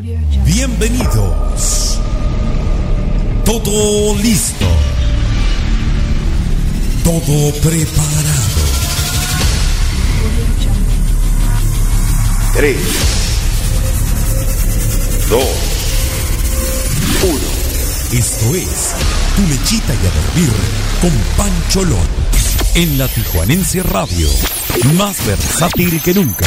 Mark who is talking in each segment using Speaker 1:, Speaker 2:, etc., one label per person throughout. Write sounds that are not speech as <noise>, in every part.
Speaker 1: Bienvenidos. Todo listo. Todo preparado.
Speaker 2: Tres, dos, uno.
Speaker 1: Esto es Tu Lechita y a Dormir con Pancholón. En la Tijuanense Radio, más versátil que nunca.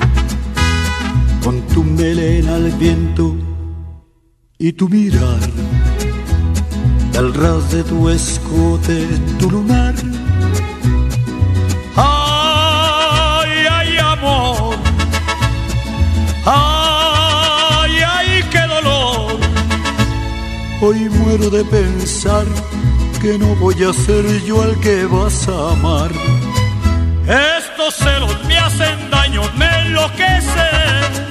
Speaker 3: con tu melena al viento y tu mirar, al ras de tu escote, tu lunar. Ay, ay, amor, ay, ay, qué dolor. Hoy muero de pensar que no voy a ser yo al que vas a amar. Estos celos me hacen daño, me enloquecen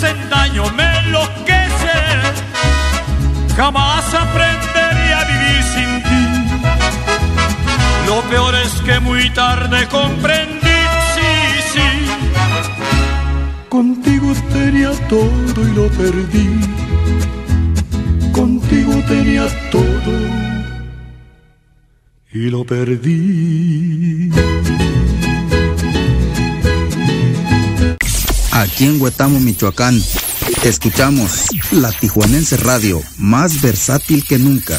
Speaker 3: hacen daño, me enloquecen. Jamás aprenderé a vivir sin ti. Lo peor es que muy tarde comprendí, sí, sí. Contigo tenía todo y lo perdí. Contigo tenía todo y lo perdí.
Speaker 4: Aquí en Huetamo, Michoacán, escuchamos la Tijuanense Radio, más versátil que nunca.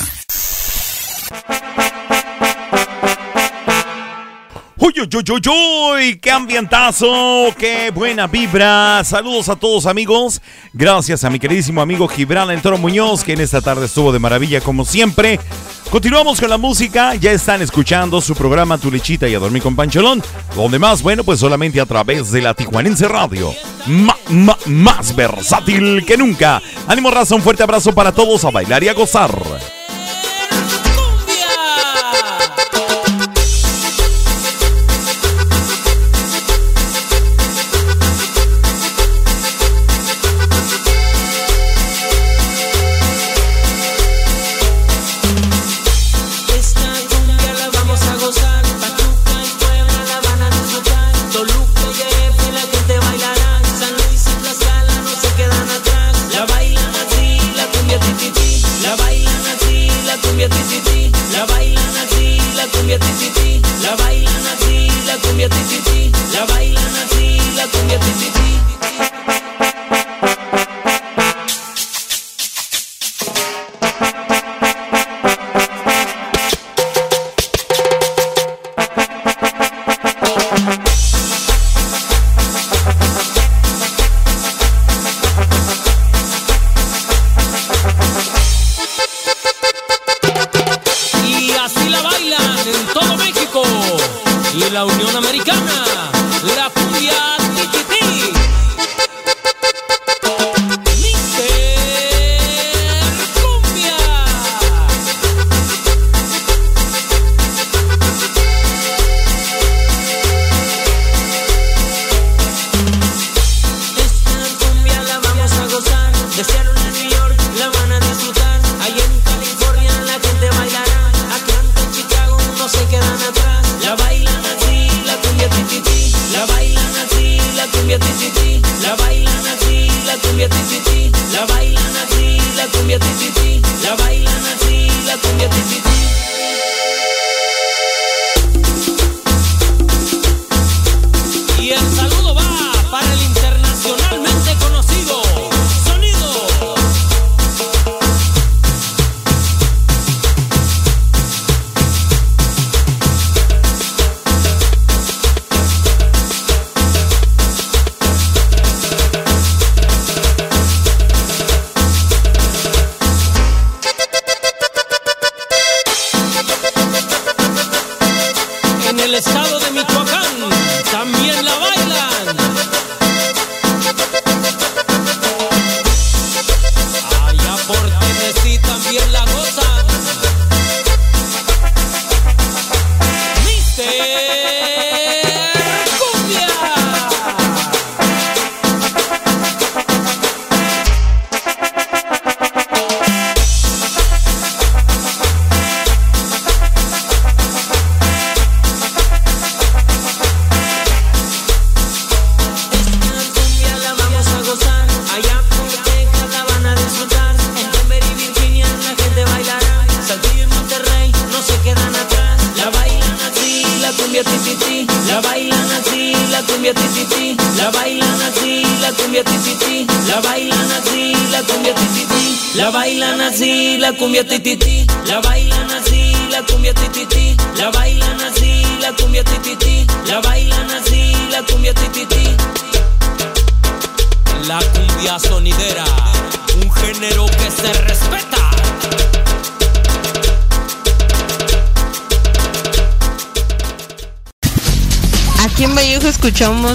Speaker 1: ¡Uy, uy, uy, uy, uy! ¡Qué ambientazo! ¡Qué buena vibra! Saludos a todos amigos. Gracias a mi queridísimo amigo Gibran El Toro Muñoz, que en esta tarde estuvo de maravilla como siempre. Continuamos con la música. Ya están escuchando su programa Tu Lechita y a Dormir con Pancholón. Donde más, bueno, pues solamente a través de la Tijuanense Radio. Más versátil que nunca. Ánimo, raza, un fuerte abrazo para todos a bailar y a gozar.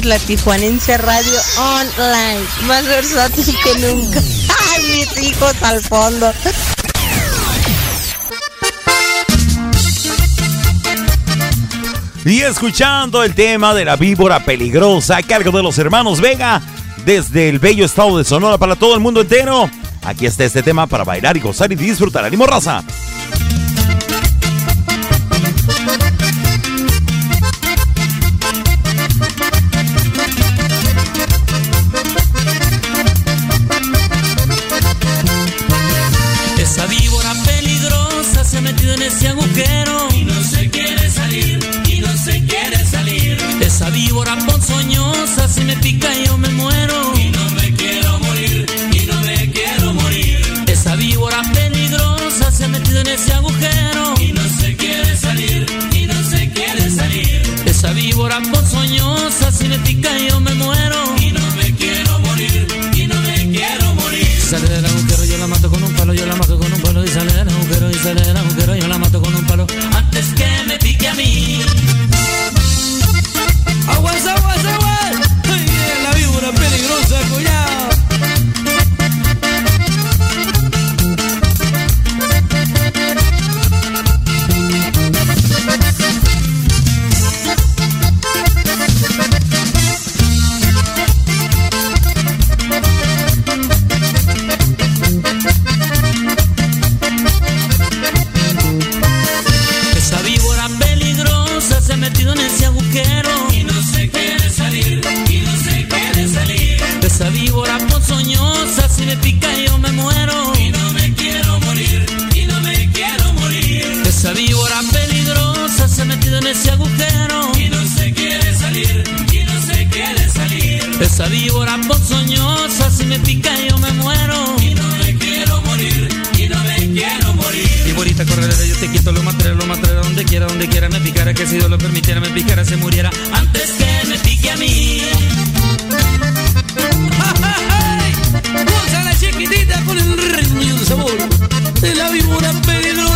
Speaker 5: La Tijuanense Radio Online, más versátil que nunca. <laughs> ¡Ay, mis hijos al fondo!
Speaker 6: Y escuchando el tema de la víbora peligrosa a cargo de los hermanos Vega desde el bello estado de Sonora para todo el mundo entero. Aquí está este tema para bailar y gozar y disfrutar. ¡Ánimo, raza!
Speaker 7: peligro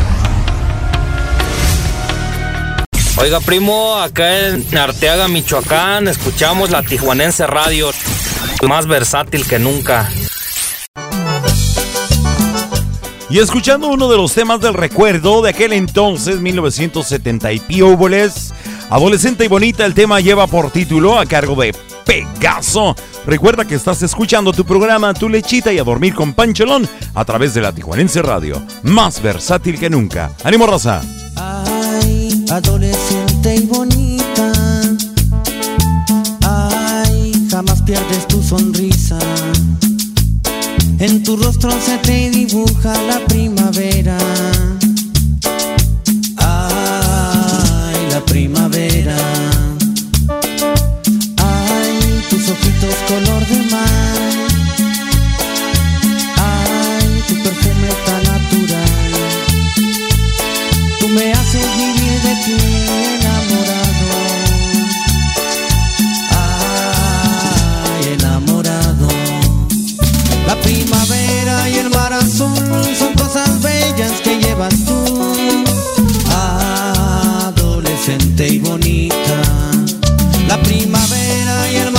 Speaker 8: Oiga, primo, acá en Arteaga, Michoacán, escuchamos la Tijuanense Radio, más versátil que nunca.
Speaker 1: Y escuchando uno de los temas del recuerdo de aquel entonces, 1970 y pióboles, adolescente y bonita, el tema lleva por título a cargo de Pegaso. Recuerda que estás escuchando tu programa Tu Lechita y a dormir con Pancholón a través de la Tijuanense Radio, más versátil que nunca. ¡Ánimo, raza!
Speaker 9: Ay, adolescente y bonita. Ay, jamás pierdes tu sonrisa. En tu rostro se te dibuja la primavera. Ay, la primavera. Que llevas tú. Adolescente y bonita. La primavera y el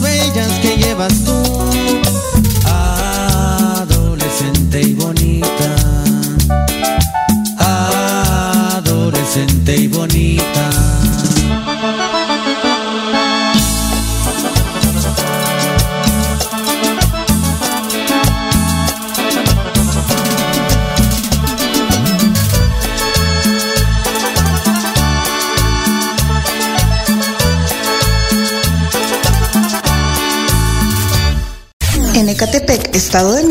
Speaker 9: bellas que llevas tú.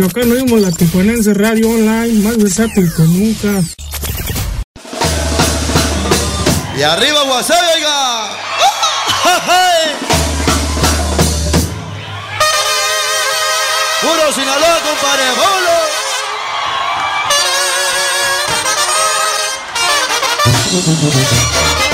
Speaker 10: Michoacán oímos la Tijuanense Radio Online, más versátil que nunca.
Speaker 11: Y arriba WhatsApp, oiga. <laughs> Puro Sinaloa, compadre, vámonos. <laughs>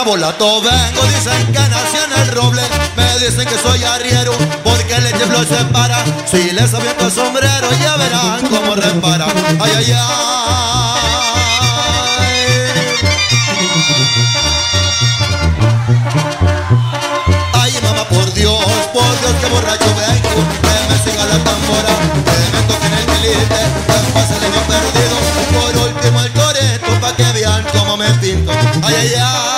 Speaker 11: Desde Nabolato vengo, dicen que nací en el roble. Me dicen que soy arriero porque el ejemplo se para. Si les aviento el sombrero ya verán cómo repara. Ay, ay, ay. Ay, mamá, por Dios, por Dios, que borracho vengo. Que me siga la tambora, que me toquen el pilite Después el niño perdido, por último el coreto Pa' que vean cómo me pinto. Ay, ay Ay,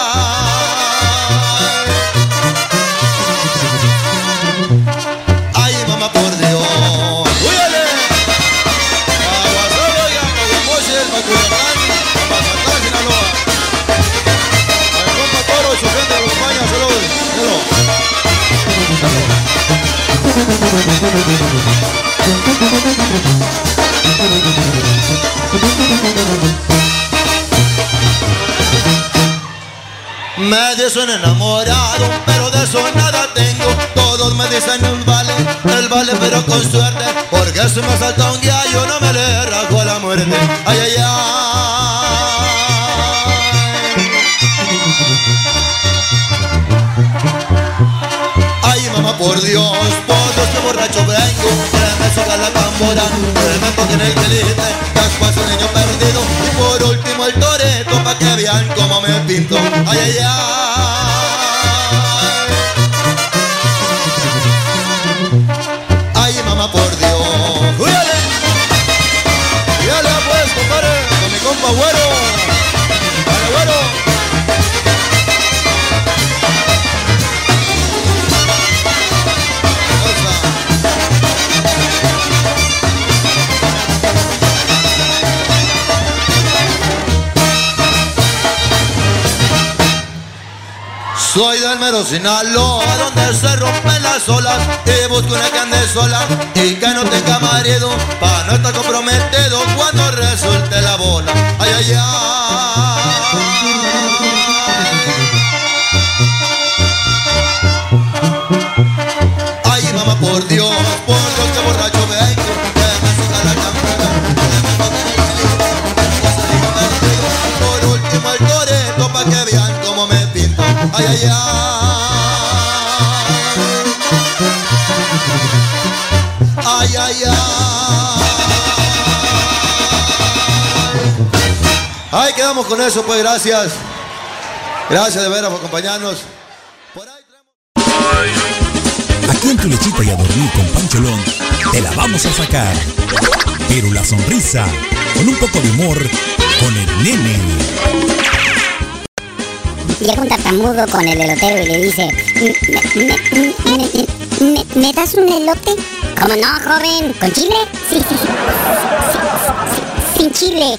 Speaker 11: Me dicen enamorado, pero de eso nada tengo. Todos me dicen un vale, el vale pero con suerte. Porque si me salta un día yo no me le rasgo a la muerte. Ay, ay, ay. Ay, mamá, por Dios, por Dios que borracho vengo. Que me siga la tambora, que me toquen el quelite. Después el niño perdido. Y por último el toreto, pa' que vean cómo me pinto. Ay, ay, ay. Ay, mamá, por Dios. ¡Úyale! ¡Úyale, pues, compadre! Con mi compa güero. Del mero Sinaloa, donde se rompen las olas. Y busco una que ande sola y que no tenga marido Pa' no estar comprometido cuando resulte la bola. Ay, ay, ay Con eso, pues, gracias Gracias de veras por acompañarnos
Speaker 1: Aquí en tu lechita y a dormir con Pancholón, te la vamos a sacar. Pero la sonrisa, con un poco de humor, con el nene.
Speaker 12: Llega un tartamudo con el elotero y le dice, ¿me, me, me, me- me- me das un elote? ¿Cómo no, joven? ¿Con chile? Sí, sí, sí. Sí, sí, Sin chile.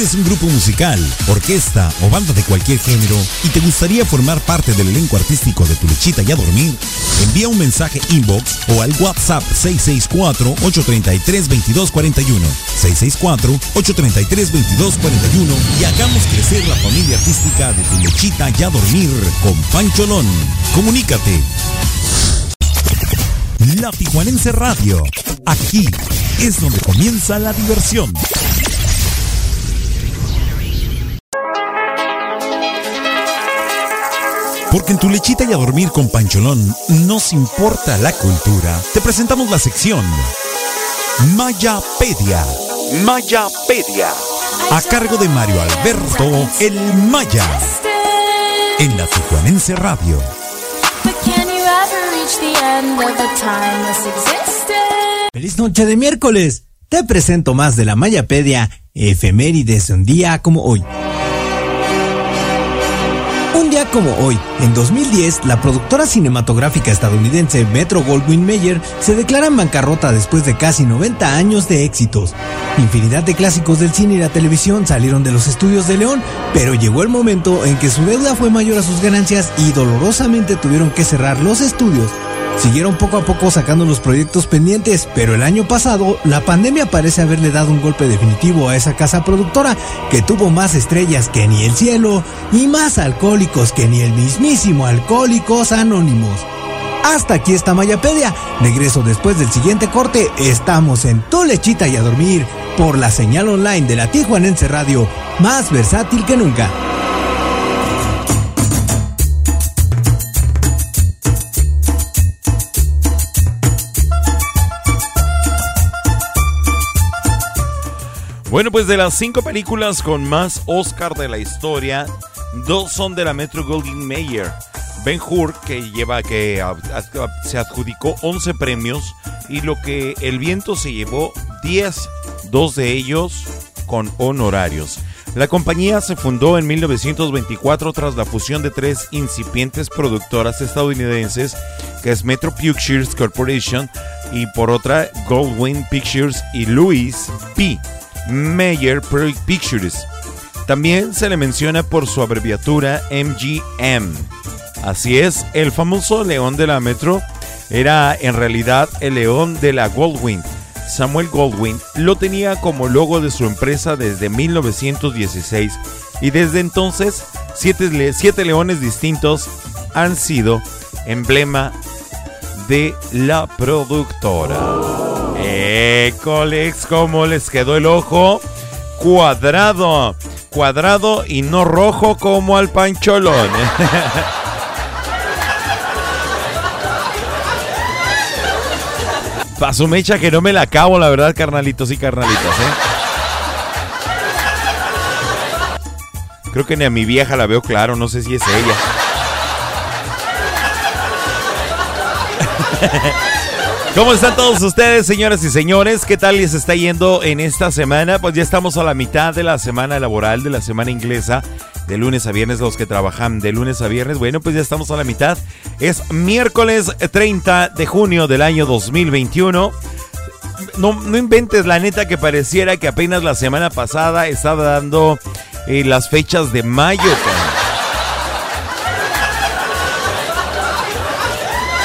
Speaker 1: ¿Tienes un grupo musical, orquesta o banda de cualquier género y te gustaría formar parte del elenco artístico de Tu Lechita y a Dormir? Envía un mensaje inbox o al WhatsApp 664-833-2241. 664-833-2241 y hagamos crecer la familia artística de Tu Lechita y a Dormir con Pancholón. Comunícate. La Tijuanense Radio. Aquí es donde comienza la diversión.
Speaker 13: Porque en tu lechita y a dormir con Pancholón nos importa la cultura. Te presentamos la sección Mayapedia. Mayapedia. A cargo de Mario Alberto El Maya. En la Tijuanense Radio.
Speaker 14: Feliz noche de miércoles. Te presento más de la Mayapedia, efemérides de un día como hoy. Como hoy, en 2010, la productora cinematográfica estadounidense Metro Goldwyn Mayer se declara en bancarrota después de casi 90 años de éxitos. Infinidad de clásicos del cine y la televisión salieron de los estudios de León, pero llegó el momento en que su deuda fue mayor a sus ganancias y dolorosamente tuvieron que cerrar los estudios. Siguieron poco a poco sacando los proyectos pendientes, pero el año pasado la pandemia parece haberle dado un golpe definitivo a esa casa productora que tuvo más estrellas que ni el cielo y más alcohólicos que ni el mismísimo Alcohólicos Anónimos. Hasta aquí está Mayapedia. Regreso después del siguiente corte. Estamos en Tu Lechita y a Dormir por la señal online de la Tijuanense Radio, más versátil que nunca.
Speaker 1: Bueno, pues de las cinco películas con más Oscar de la historia, dos son de la Metro Goldwyn Mayer. Ben Hur, que lleva que se adjudicó 11 premios y lo que El Viento se llevó 10, dos de ellos con honorarios. La compañía se fundó en 1924 tras la fusión de tres incipientes productoras estadounidenses, que es Metro Pictures Corporation y por otra Goldwyn Pictures y Louis P. Mayer Pictures. También se le menciona por su abreviatura MGM. Así es, el famoso león de la Metro era en realidad el león de la Goldwyn. Samuel Goldwyn lo tenía como logo de su empresa desde 1916 y desde entonces siete, siete leones distintos han sido emblema de la productora. Écolex, ¿cómo les quedó el ojo? Cuadrado, cuadrado y no rojo como al pancholón. <laughs> Paso mecha que no me la acabo, la verdad, carnalitos y carnalitas, ¿eh? Creo que ni a mi vieja la veo claro, no sé si es ella. <laughs> ¿Cómo están todos ustedes, señoras y señores? ¿Qué tal les está yendo en esta semana? Pues ya estamos a la mitad de la semana laboral, de la semana inglesa, de lunes a viernes, los que trabajan de lunes a viernes. Bueno, pues ya estamos a la mitad. Es miércoles 30 de junio del año 2021. No, no inventes, la neta que pareciera que apenas la semana pasada estaba dando eh, las fechas de mayo.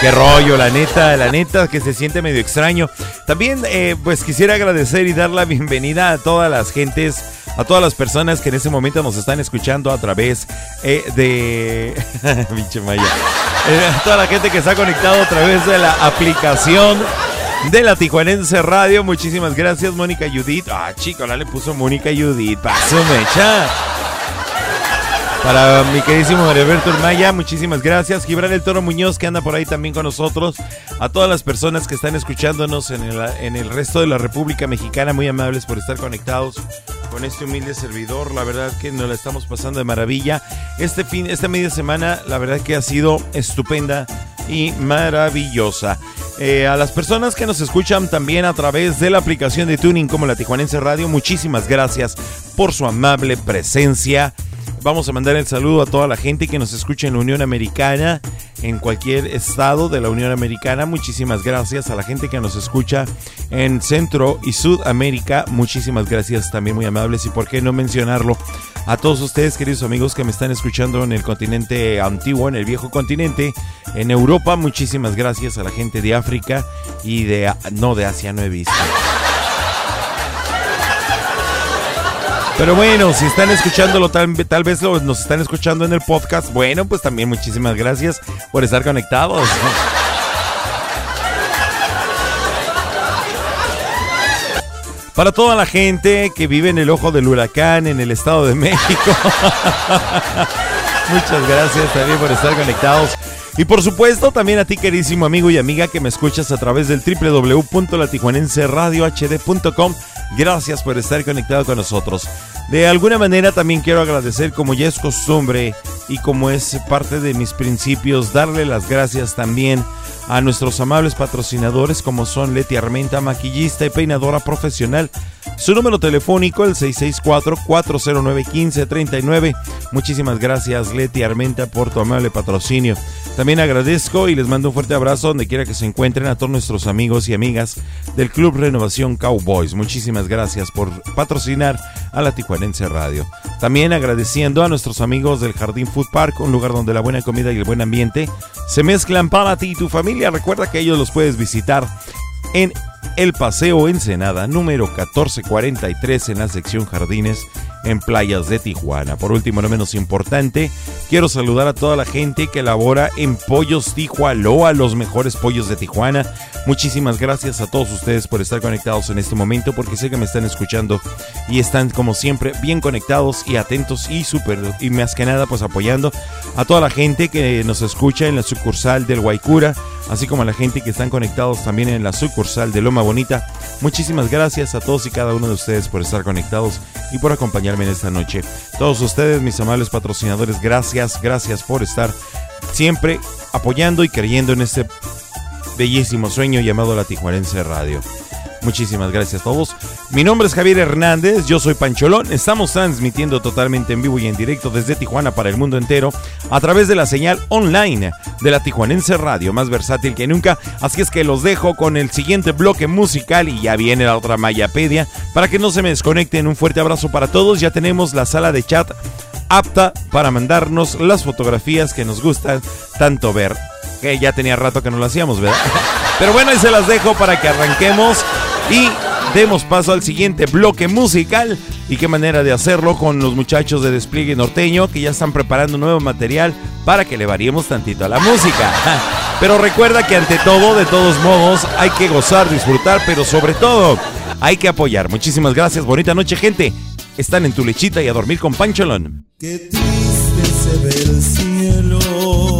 Speaker 1: Qué rollo, la neta, la neta que se siente medio extraño. También, eh, pues quisiera agradecer y dar la bienvenida a todas las gentes, a todas las personas que en ese momento nos están escuchando a través eh, de. <laughs> Pinche Maya. Eh, a toda la gente que está conectado a través de la aplicación de la Tijuanense Radio. Muchísimas gracias, Mónica Judith. Ah, chico, la le puso Mónica Judith. Paso mecha. Para mi queridísimo Alberto Maya, muchísimas gracias. Gibran el Toro Muñoz, que anda por ahí también con nosotros. A todas las personas que están escuchándonos en el, en el resto de la República Mexicana, muy amables por estar conectados con este humilde servidor. La verdad que nos la estamos pasando de maravilla. Este fin, esta media semana, la verdad que ha sido estupenda y maravillosa. Eh, a las personas que nos escuchan también a través de la aplicación de Tuning como la Tijuanense Radio, muchísimas gracias por su amable presencia. Vamos a mandar el saludo a toda la gente que nos escucha en la Unión Americana, en cualquier estado de la Unión Americana. Muchísimas gracias a la gente que nos escucha en Centro y Sudamérica. Muchísimas gracias también, muy amables. Y por qué no mencionarlo a todos ustedes, queridos amigos que me están escuchando en el continente antiguo, en el viejo continente, en Europa. Muchísimas gracias a la gente de África y de, no, de Asia no he visto. Pero bueno, si están escuchándolo, tal, tal vez lo- nos están escuchando en el podcast. Bueno, pues también muchísimas gracias por estar conectados. Para toda la gente que vive en el ojo del huracán en el Estado de México. <laughs> Muchas gracias también por estar conectados. Y por supuesto, también a ti, queridísimo amigo y amiga que me escuchas a través del www.latijuanenseradiohd.com. Gracias por estar conectado con nosotros. De alguna manera también quiero agradecer, como ya es costumbre y como es parte de mis principios, darle las gracias también a nuestros amables patrocinadores como son Leti Armenta, maquillista y peinadora profesional. Su número telefónico el 664-409-1539. Muchísimas gracias Leti Armenta por tu amable patrocinio. También agradezco y les mando un fuerte abrazo donde quiera que se encuentren a todos nuestros amigos y amigas del Club Renovación Cowboys. Muchísimas gracias por patrocinar a la Tijuanense Radio. También agradeciendo a nuestros amigos del Jardín Food Park, un lugar donde la buena comida y el buen ambiente se mezclan para ti y tu familia. Recuerda que ellos los puedes visitar en el Paseo Ensenada número 1443 en la sección Jardines en playas de Tijuana. Por último, no menos importante, quiero saludar a toda la gente que labora en Pollos Tijualoa, los mejores pollos de Tijuana. Muchísimas gracias a todos ustedes por estar conectados en este momento, porque sé que me están escuchando y están como siempre bien conectados y atentos y súper, y más que nada pues apoyando a toda la gente que nos escucha en la sucursal del Guaycura, así como a la gente que están conectados también en la sucursal de Bonita. Muchísimas gracias a todos y cada uno de ustedes por estar conectados y por acompañarme en esta noche. Todos ustedes, mis amables patrocinadores, gracias, gracias por estar siempre apoyando y creyendo en este bellísimo sueño llamado la Tijuanense Radio. Muchísimas gracias a todos. Mi nombre es Javier Hernández, yo soy Pancholón. Estamos transmitiendo totalmente en vivo y en directo desde Tijuana para el mundo entero a través de la señal online de la Tijuanense Radio, más versátil que nunca. Así es que los dejo con el siguiente bloque musical y ya viene la otra Mayapedia para que no se me desconecten. Un fuerte abrazo para todos. Ya tenemos la sala de chat apta para mandarnos las fotografías que nos gustan tanto ver. Que ya tenía rato que no lo hacíamos, ¿verdad? <laughs> Pero bueno, ahí se las dejo para que arranquemos y demos paso al siguiente bloque musical. Y qué manera de hacerlo con los muchachos de Despliegue Norteño que ya están preparando nuevo material para que le variemos tantito a la música. <laughs> Pero recuerda que ante todo, de todos modos, hay que gozar, disfrutar, pero sobre todo hay que apoyar. Muchísimas gracias, bonita noche gente. Están en tu lechita y a dormir con Pancholón.
Speaker 15: Qué triste se ve el cielo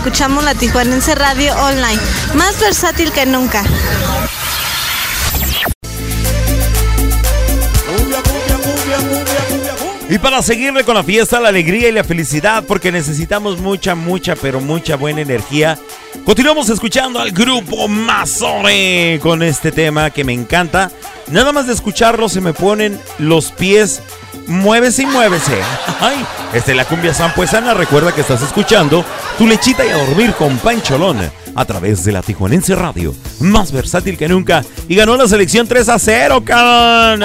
Speaker 5: escuchamos la Tijuanense Radio Online, más versátil que nunca.
Speaker 1: Y para seguirle con la fiesta, la alegría y la felicidad, porque necesitamos mucha, mucha, pero mucha buena energía. Continuamos escuchando al grupo Mazore con este tema que me encanta. Nada más de escucharlo se me ponen los pies. Muévese y muévese. Ay, esta es la cumbia sampuesana. Recuerda que estás escuchando tu lechita y a dormir con Pancholón a través de la Tijuanense Radio. Más versátil que nunca. Y ganó la selección 3 a 0, cabrón.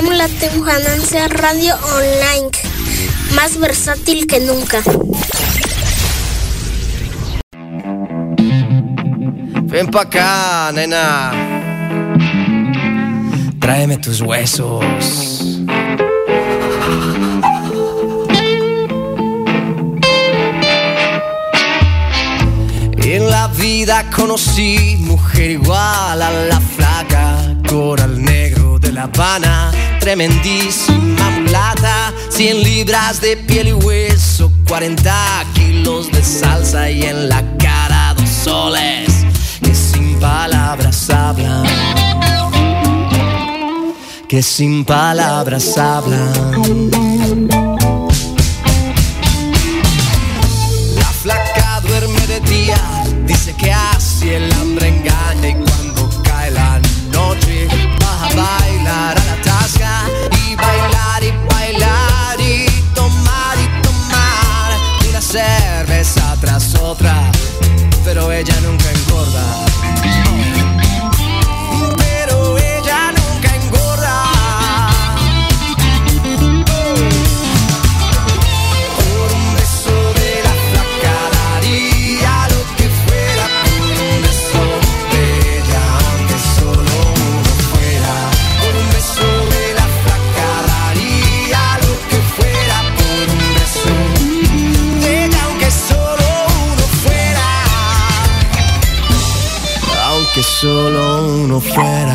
Speaker 16: Escuchamos la Tijuanense Radio Online, más versátil que nunca.
Speaker 17: Ven pa' acá, nena. Tráeme tus huesos. En la vida conocí mujer igual a la flaca, coral negro de La Habana, tremendísima mulata, 100 libras de piel y hueso, 40 kilos de salsa y en la cara dos soles que sin palabras hablan, que sin palabras hablan. friend.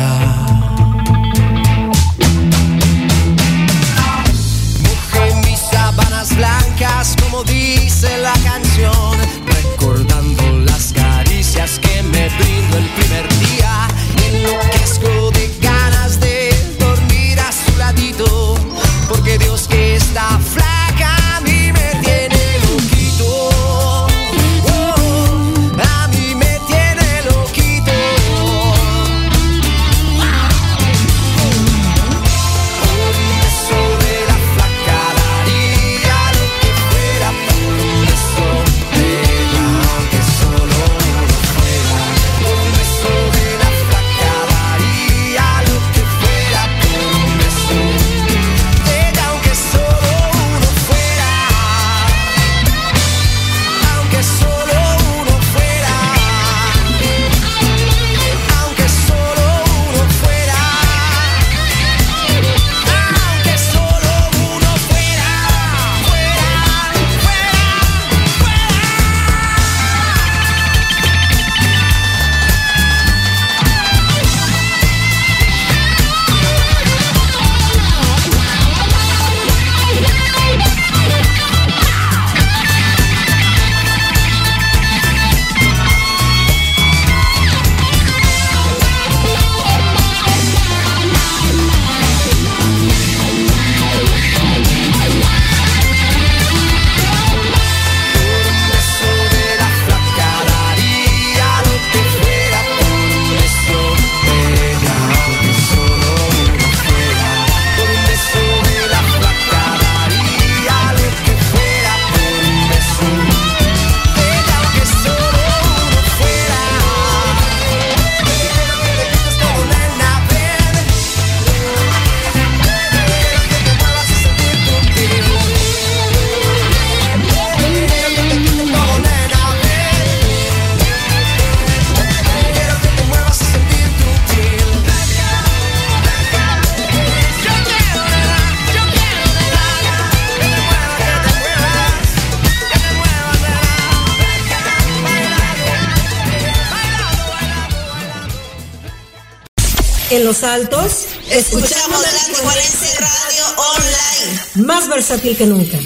Speaker 18: en Los Altos, escuchamos la Tijuanense Radio Online. Más versátil que nunca.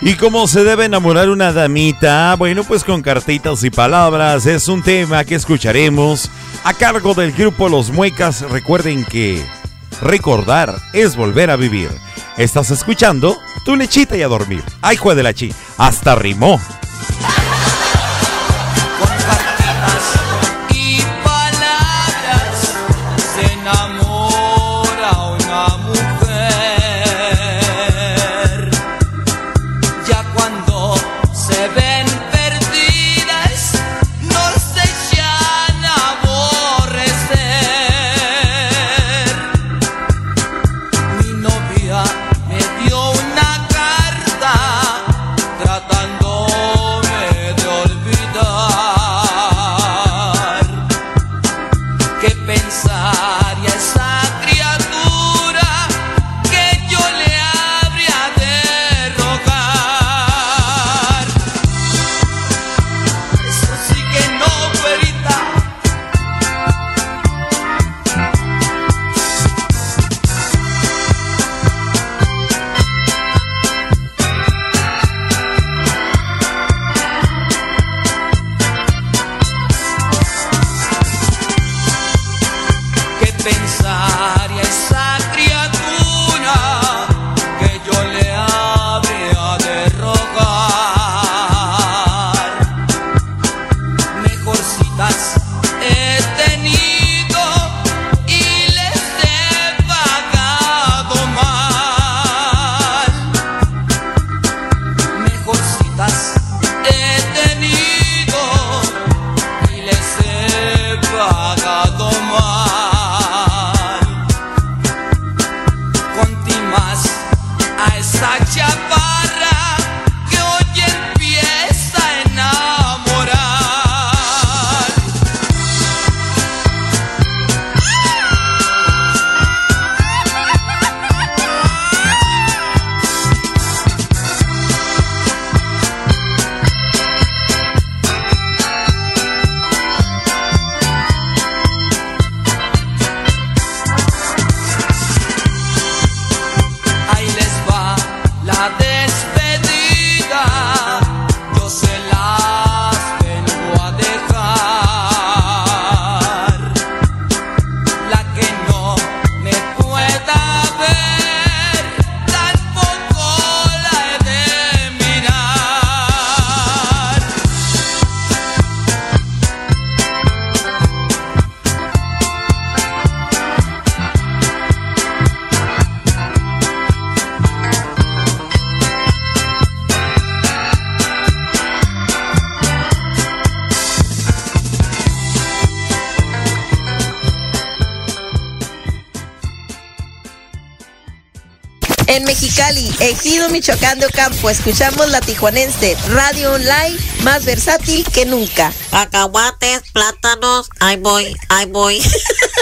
Speaker 19: ¿Y cómo se debe enamorar una damita? Bueno, pues con cartitas y palabras. Es un tema que escucharemos a cargo del grupo Los Muecas. Recuerden que recordar es volver a vivir. Estás escuchando tu lechita y a dormir. ¡Ay, de la chi! ¡Hasta rimó!
Speaker 5: En Mexicali, Ejido Michoacán de Ocampo, escuchamos la tijuanense, radio online más versátil que nunca.
Speaker 20: Acahuates, plátanos, ahí voy, ahí voy. <laughs>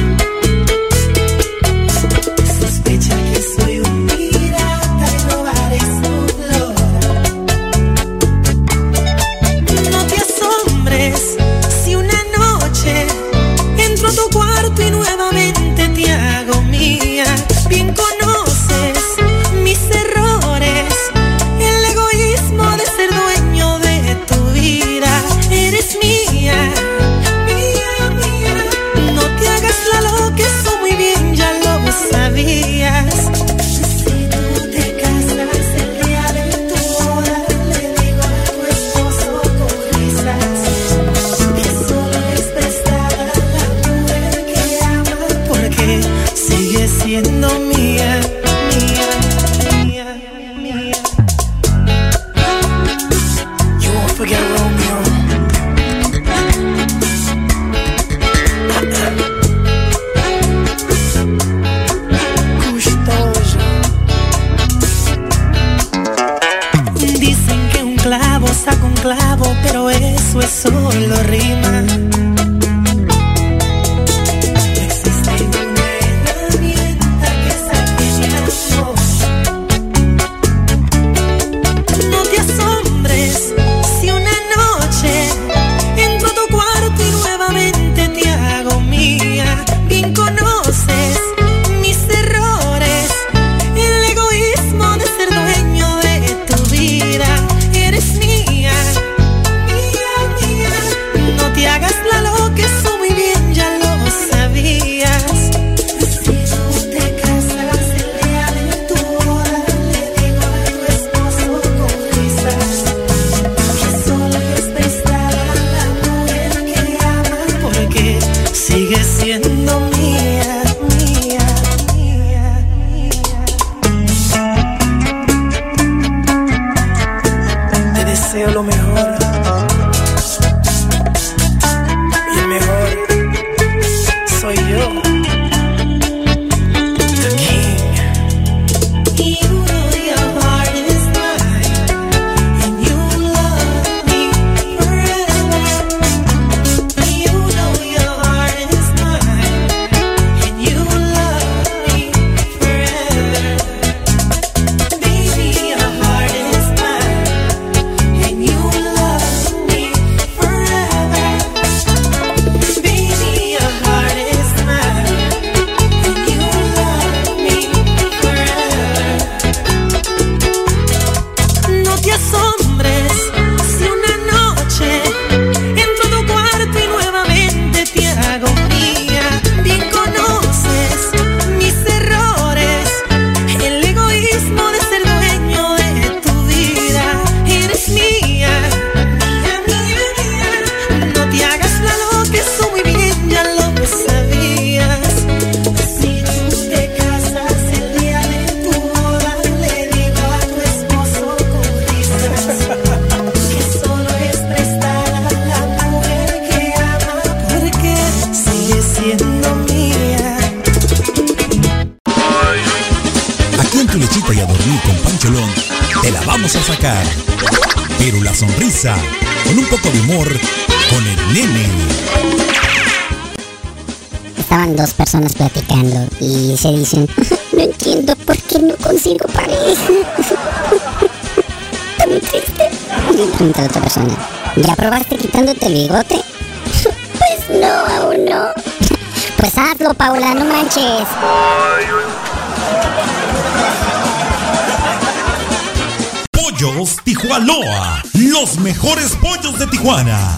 Speaker 12: Se dicen, no entiendo por qué no consigo pareja. <laughs> Está muy triste. Y pregunta la otra persona, ¿ya probaste quitándote el bigote? <laughs> Pues no, aún no. <laughs> Pues hazlo, Paula, no manches.
Speaker 13: Pollos Tijuanoa, los mejores pollos de Tijuana.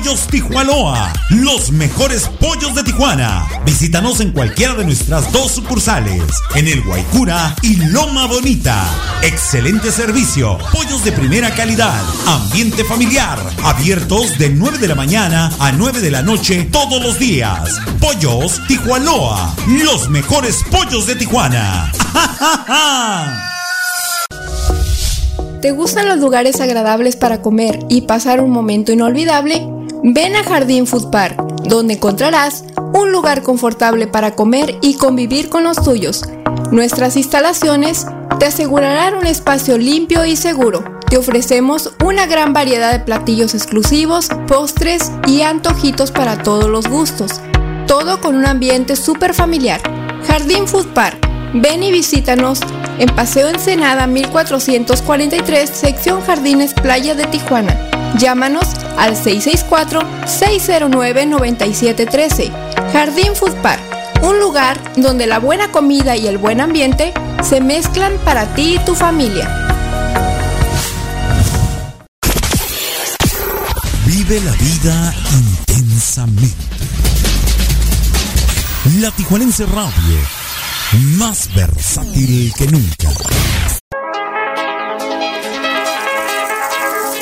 Speaker 13: Pollos Tijuanoa, los mejores pollos de Tijuana. Visítanos en cualquiera de nuestras dos sucursales, en el Guaycura y Loma Bonita. Excelente servicio, pollos de primera calidad, ambiente familiar, abiertos de 9 de la mañana a 9 de la noche todos los días. Pollos Tijuanoa, los mejores pollos de Tijuana.
Speaker 21: ¿Te gustan los lugares agradables para comer y pasar un momento inolvidable? Ven a Jardín Food Park, donde encontrarás un lugar confortable para comer y convivir con los tuyos. Nuestras instalaciones te asegurarán un espacio limpio y seguro. Te ofrecemos una gran variedad de platillos exclusivos, postres y antojitos para todos los gustos. Todo con un ambiente súper familiar. Jardín Food Park. Ven y visítanos en Paseo Ensenada 1443, sección Jardines Playa de Tijuana. Llámanos al 664-609-9713. Jardín Food Park, un lugar donde la buena comida y el buen ambiente se mezclan para ti y tu familia.
Speaker 13: Vive la vida intensamente. La Tijuanense Radio, más versátil que nunca.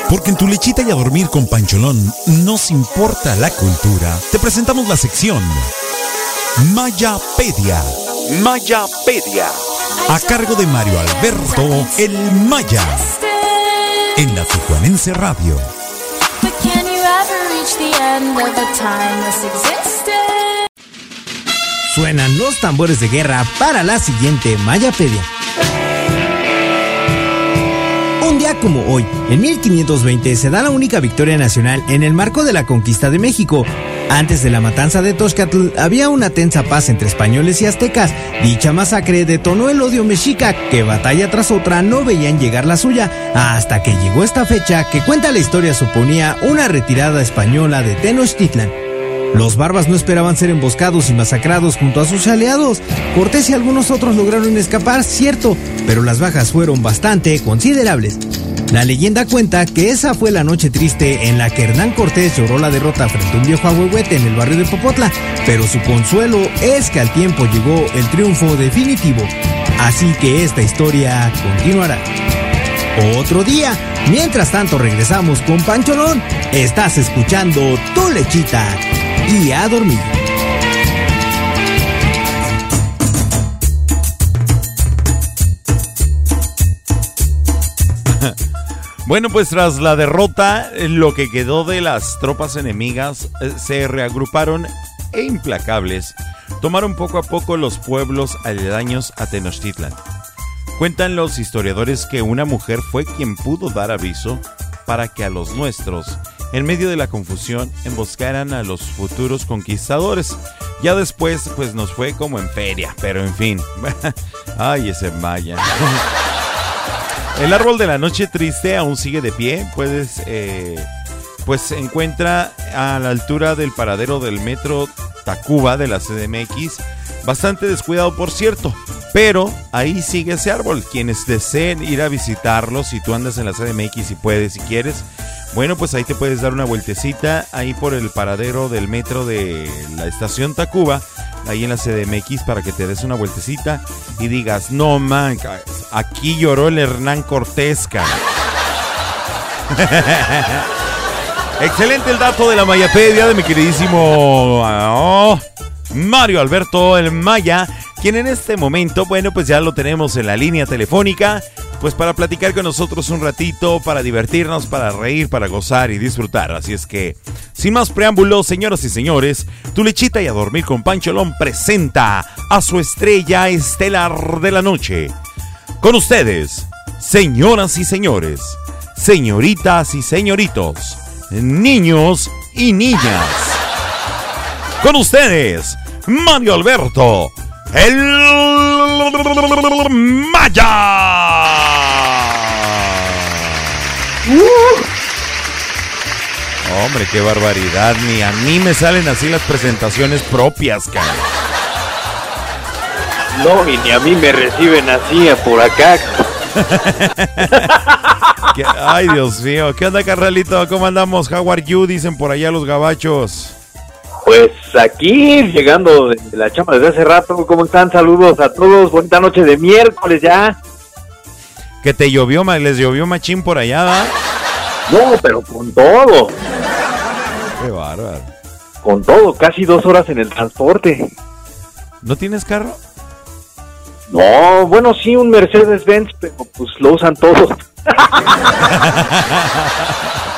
Speaker 13: Porque en tu lechita y a dormir con Pancholón nos importa la cultura. Te presentamos la sección Mayapedia. Mayapedia. A cargo de Mario Alberto El Maya. En la Tijuanense Radio.
Speaker 14: Suenan los tambores de guerra para la siguiente Mayapedia. Como hoy, en 1520, se da la única victoria nacional en el marco de la conquista de México. Antes de la matanza de Tozcatl había una tensa paz entre españoles y aztecas. Dicha masacre detonó el odio mexica, que batalla tras otra no veían llegar la suya, hasta que llegó esta fecha que cuenta la historia suponía una retirada española de Tenochtitlan. Los barbas no esperaban ser emboscados y masacrados junto a sus aliados. Cortés y algunos otros lograron escapar, cierto, pero las bajas fueron bastante considerables. La leyenda cuenta que esa fue la noche triste en la que Hernán Cortés lloró la derrota frente a un viejo ahuehuete en el barrio de Popotla, pero su consuelo es que al tiempo llegó el triunfo definitivo. Así que esta historia continuará. Otro día, mientras tanto regresamos con Pancholón, estás escuchando Tu Lechita y a dormir.
Speaker 1: Bueno, pues tras la derrota, lo que quedó de las tropas enemigas eh, se reagruparon e implacables tomaron poco a poco los pueblos aledaños a Tenochtitlan. Cuentan los historiadores que una mujer fue quien pudo dar aviso para que a los nuestros, en medio de la confusión, emboscaran a los futuros conquistadores. Ya después, pues nos fue como en feria, pero en fin. <laughs> Ay, ese Maya. <laughs> El árbol de la noche triste aún sigue de pie. Puedes, eh, pues se encuentra a la altura del paradero del metro Tacuba de la CDMX. Bastante descuidado, por cierto. Pero ahí sigue ese árbol. Quienes deseen ir a visitarlo, si tú andas en la CDMX y puedes, si quieres, bueno, pues ahí te puedes dar una vueltecita ahí por el paradero del metro de la estación Tacuba, ahí en la CDMX, para que te des una vueltecita y digas, no man, aquí lloró el Hernán Cortés, cara". <laughs> Excelente el dato de la Mayapedia de mi queridísimo oh, Mario Alberto el Maya, quien en este momento, bueno, pues ya lo tenemos en la línea telefónica pues para platicar con nosotros un ratito, para divertirnos, para reír, para gozar y disfrutar. Así es que, sin más preámbulos, señoras y señores, tu lechita y a dormir con Pancholón presenta a su estrella estelar de la noche. Con ustedes, señoras y señores, señoritas y señoritos, niños y niñas. Con ustedes, Mario Alberto, el Maya. Hombre, qué barbaridad. Ni a mí me salen así las presentaciones propias, cara.
Speaker 22: No, y ni a mí me reciben así por acá. <laughs>
Speaker 1: ¿Qué- Ay, Dios mío. ¿Qué onda, carnalito? ¿Cómo andamos? How are you? Dicen por allá los gabachos.
Speaker 22: Pues aquí, llegando de la chamba desde hace rato, ¿cómo están? Saludos a todos, bonita noche de miércoles ya.
Speaker 1: Que te llovió, les llovió machín por allá, ¿va?
Speaker 22: No, pero con todo,
Speaker 1: Qué bárbaro.
Speaker 22: con todo, casi dos horas en el transporte.
Speaker 1: ¿No tienes carro?
Speaker 22: No, bueno, sí, un Mercedes-Benz, pero pues lo usan todos. <laughs>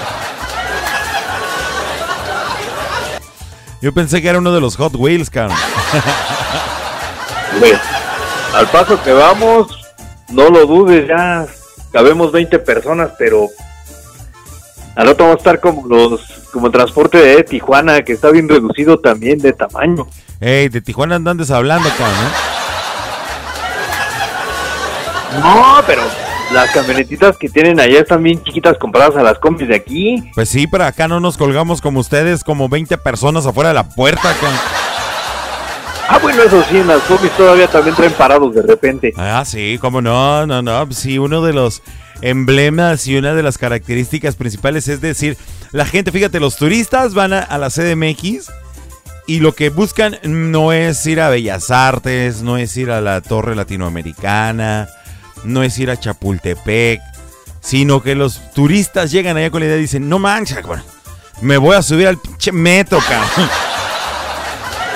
Speaker 1: Yo pensé que era uno de los Hot Wheels, cabrón.
Speaker 22: Pues, al paso que vamos, no lo dudes, ya cabemos 20 personas, pero al otro vamos a estar como los como el transporte de Tijuana, que está bien reducido también de tamaño.
Speaker 1: Ey, de Tijuana andan hablando, cabrón. ¿eh?
Speaker 22: No, pero las camionetitas que tienen allá están bien chiquitas comparadas a las combis de aquí.
Speaker 1: Pues sí, pero acá no nos colgamos como ustedes, como 20 personas afuera de la puerta, cabrón.
Speaker 22: Ah, bueno, eso sí, en las combis todavía también traen parados de repente.
Speaker 1: Ah, sí, cómo no, no, no. Sí, uno de los emblemas y una de las características principales es decir, la gente, fíjate, los turistas van a, a la CDMX y lo que buscan no es ir a Bellas Artes, no es ir a la Torre Latinoamericana, no es ir a Chapultepec, sino que los turistas llegan allá con la idea y dicen, no manches, me voy a subir al pinche metro, cabrón. <laughs>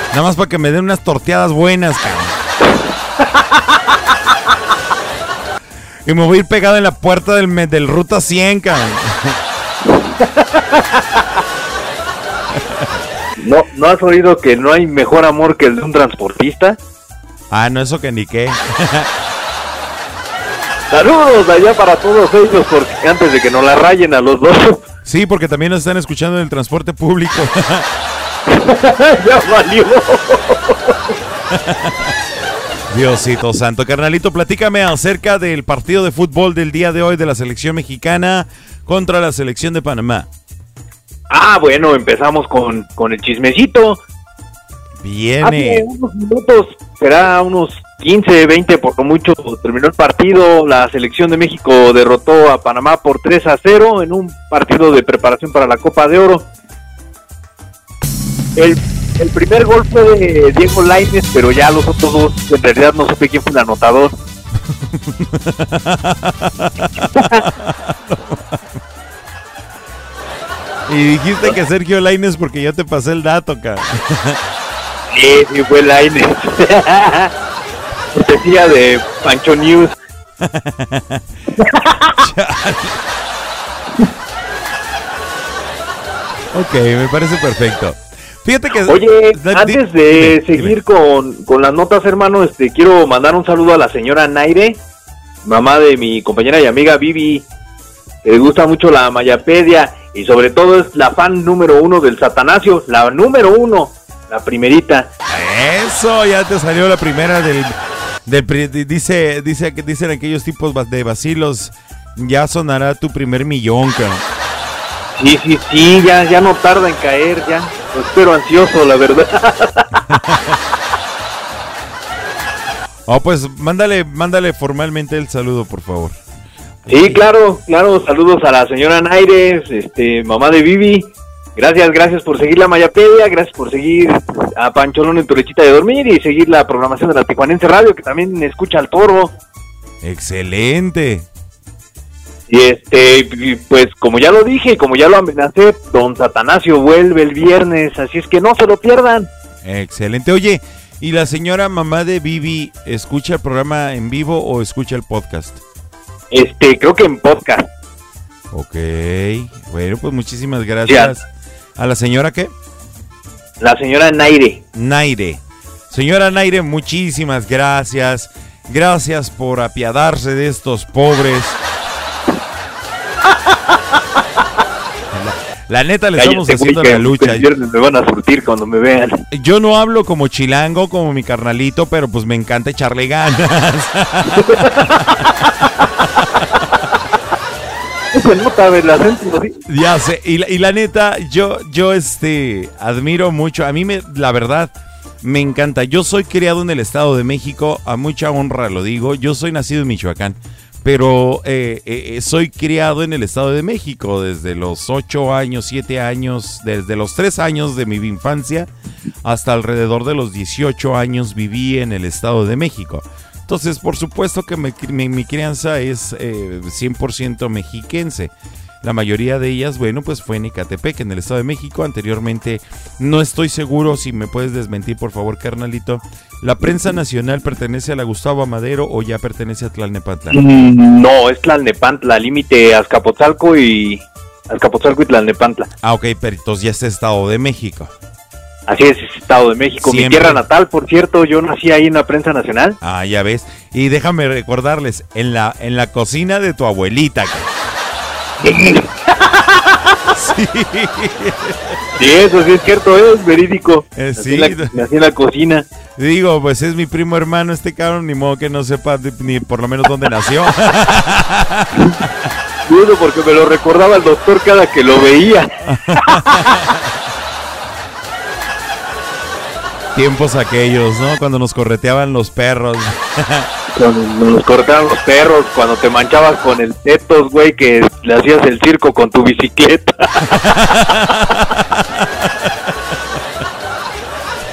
Speaker 1: Nada más para que me den unas torteadas buenas, cabrón. Y me voy a ir pegado en la puerta del, del Ruta 100, cabrón. <laughs>
Speaker 22: ¿No, ¿No has oído que no hay mejor amor que el de un transportista?
Speaker 1: Ah, no, eso que ni qué. <laughs>
Speaker 22: Saludos allá para todos ellos, porque antes de que nos la rayen a los dos.
Speaker 1: Sí, porque también nos están escuchando en el transporte público. <laughs>
Speaker 22: ya valió.
Speaker 1: Diosito santo. Carnalito, platícame acerca del partido de fútbol del día de hoy de la selección mexicana contra la selección de Panamá.
Speaker 22: Ah, bueno, empezamos con, con el chismecito. Hace
Speaker 1: Viene.
Speaker 22: unos minutos, será unos 15, 20 por lo mucho, terminó el partido. La selección de México derrotó a Panamá por 3 a 0 en un partido de preparación para la Copa de Oro. El, el primer gol fue de Diego Lainez, pero ya los otros dos, en realidad no supe quién fue el anotador. <laughs>
Speaker 1: Y dijiste que Sergio Laines porque yo te pasé el dato, cara. <laughs>
Speaker 22: Sí, sí fue Lainez. Decía de Pancho News. <laughs>
Speaker 1: ok, me parece perfecto. Fíjate que.
Speaker 22: Oye, antes de
Speaker 1: dime,
Speaker 22: seguir Con, con las notas, hermano, este quiero mandar un saludo a la señora Naire, mamá de mi compañera y amiga Vivi. Le gusta mucho la Mayapedia y sobre todo es la fan número uno del Satanasio, la número uno, la primerita.
Speaker 1: Eso, ya te salió la primera del. del dice, dice, que dicen aquellos tipos de vacilos. Ya sonará tu primer millón, cara.
Speaker 22: Sí, sí, sí, ya, ya no tarda en caer, ya. Lo espero ansioso, la verdad. <laughs>
Speaker 1: Oh, pues mándale, mándale formalmente el saludo, por favor.
Speaker 22: Sí, claro, claro. Saludos a la señora Naires, este, mamá de Vivi. Gracias, gracias por seguir la Mayapedia, gracias por seguir a Pancholón en tu lechita de dormir y seguir la programación de la Tijuanense Radio, que también escucha al toro.
Speaker 1: Excelente.
Speaker 22: Y este, pues como ya lo dije y como ya lo amenacé, don Satanasio vuelve el viernes, así es que no se lo pierdan.
Speaker 1: Excelente. Oye, ¿y la señora mamá de Vivi escucha el programa en vivo o escucha el podcast?
Speaker 22: Este, creo que en podcast.
Speaker 1: Ok. Bueno, pues muchísimas gracias. ¿A la señora qué?
Speaker 22: La señora Naire.
Speaker 1: Naire. Señora Naire, muchísimas gracias. Gracias por apiadarse de estos pobres. <laughs> La, neta, le estamos
Speaker 22: Cállate,
Speaker 1: haciendo la lucha.
Speaker 22: me van a surtir cuando me vean.
Speaker 1: Yo no hablo como chilango, como mi carnalito, pero pues me encanta echarle ganas. <laughs>
Speaker 22: Se nota, el acento.
Speaker 1: Ya sé, y la, y la neta, yo, yo este, admiro mucho, a mí me, la verdad, me encanta. Yo soy criado en el Estado de México, a mucha honra lo digo, yo soy nacido en Michoacán, pero eh, eh, eh, soy criado en el Estado de México desde los 8 años, 7 años, desde los 3 años de mi infancia hasta alrededor de los 18 años viví en el Estado de México. Entonces, por supuesto que me- mi, mi crianza es eh, 100% mexiquense. La mayoría de ellas, bueno, pues fue en Ecatepec, en el Estado de México. Anteriormente, no estoy seguro si me puedes desmentir, por favor, carnalito. ¿La prensa nacional pertenece a la Gustavo Amadero o ya pertenece a Tlalnepantla?
Speaker 22: Mm, No, es Tlalnepantla, límite Azcapotzalco y Azcapotzalco y Tlalnepantla.
Speaker 1: Ah, ok, pero entonces ya es Estado de México.
Speaker 22: Así es, es Estado de México. Mi tierra natal, por cierto, yo nací ahí en la prensa nacional.
Speaker 1: Ah, ya ves. Y déjame recordarles, en la, en la cocina de tu abuelita. <laughs> Sí.
Speaker 22: Sí, eso sí es cierto, es verídico.
Speaker 1: Eh,
Speaker 22: Nací
Speaker 1: sí.
Speaker 22: en la- nací en la cocina.
Speaker 1: Digo, pues es mi primo hermano este cabrón, ni modo que no sepa ni por lo menos dónde nació. <laughs>
Speaker 22: Dudo porque me lo recordaba el doctor cada que lo veía. <laughs>
Speaker 1: Tiempos aquellos, ¿no? Cuando nos correteaban los perros.
Speaker 22: Cuando nos cortaban los perros, cuando te manchabas con el tetos, güey, que le hacías el circo con tu bicicleta.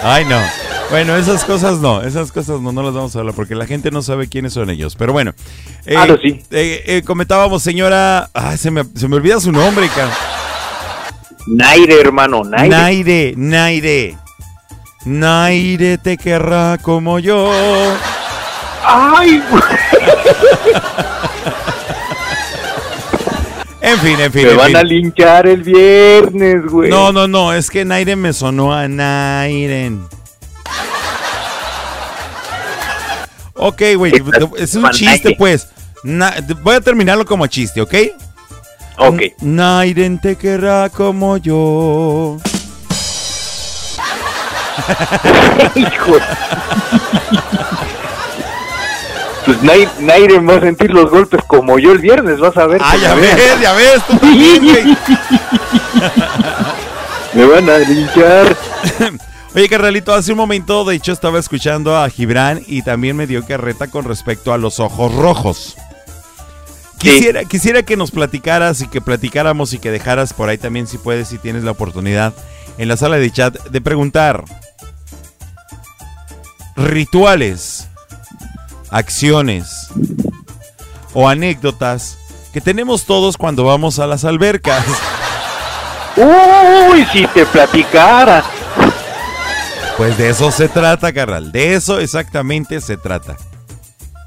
Speaker 1: Ay, no. Bueno, esas cosas no, esas cosas no, no las vamos a hablar porque la gente no sabe quiénes son ellos. Pero bueno, eh,
Speaker 22: Ah, no, sí.
Speaker 1: eh, eh, comentábamos, señora. Ay, se me, se me olvida su nombre, cara.
Speaker 22: Naire, hermano, Naire.
Speaker 1: Naire, Naire. Naire te querrá como yo.
Speaker 22: Ay.
Speaker 1: En fin, en fin.
Speaker 22: Me
Speaker 1: en
Speaker 22: van
Speaker 1: fin.
Speaker 22: a linchar el viernes, güey.
Speaker 1: No, no, no, es que Naire me sonó a Nairen. Ok, güey, es un chiste, pues. Na- voy a terminarlo como chiste, ¿ok?
Speaker 22: Ok.
Speaker 1: Nairen te querrá como yo. <laughs>
Speaker 22: Hijo. Pues Nai- Naire va a sentir los golpes como yo el viernes, vas a ver.
Speaker 1: Ah, ya ves, ya ves, tú también. <laughs>
Speaker 22: Me van a linchar. <laughs>
Speaker 1: Oye, carnalito, hace un momento, de hecho, estaba escuchando a Gibran y también me dio carreta con respecto a los ojos rojos. Quisiera, quisiera que nos platicaras y que platicáramos y que dejaras por ahí también, si puedes, si tienes la oportunidad, en la sala de chat, de preguntar rituales, acciones o anécdotas que tenemos todos cuando vamos a las albercas.
Speaker 22: Uy, si te platicara.
Speaker 1: Pues de eso se trata, carnal. De eso exactamente se trata.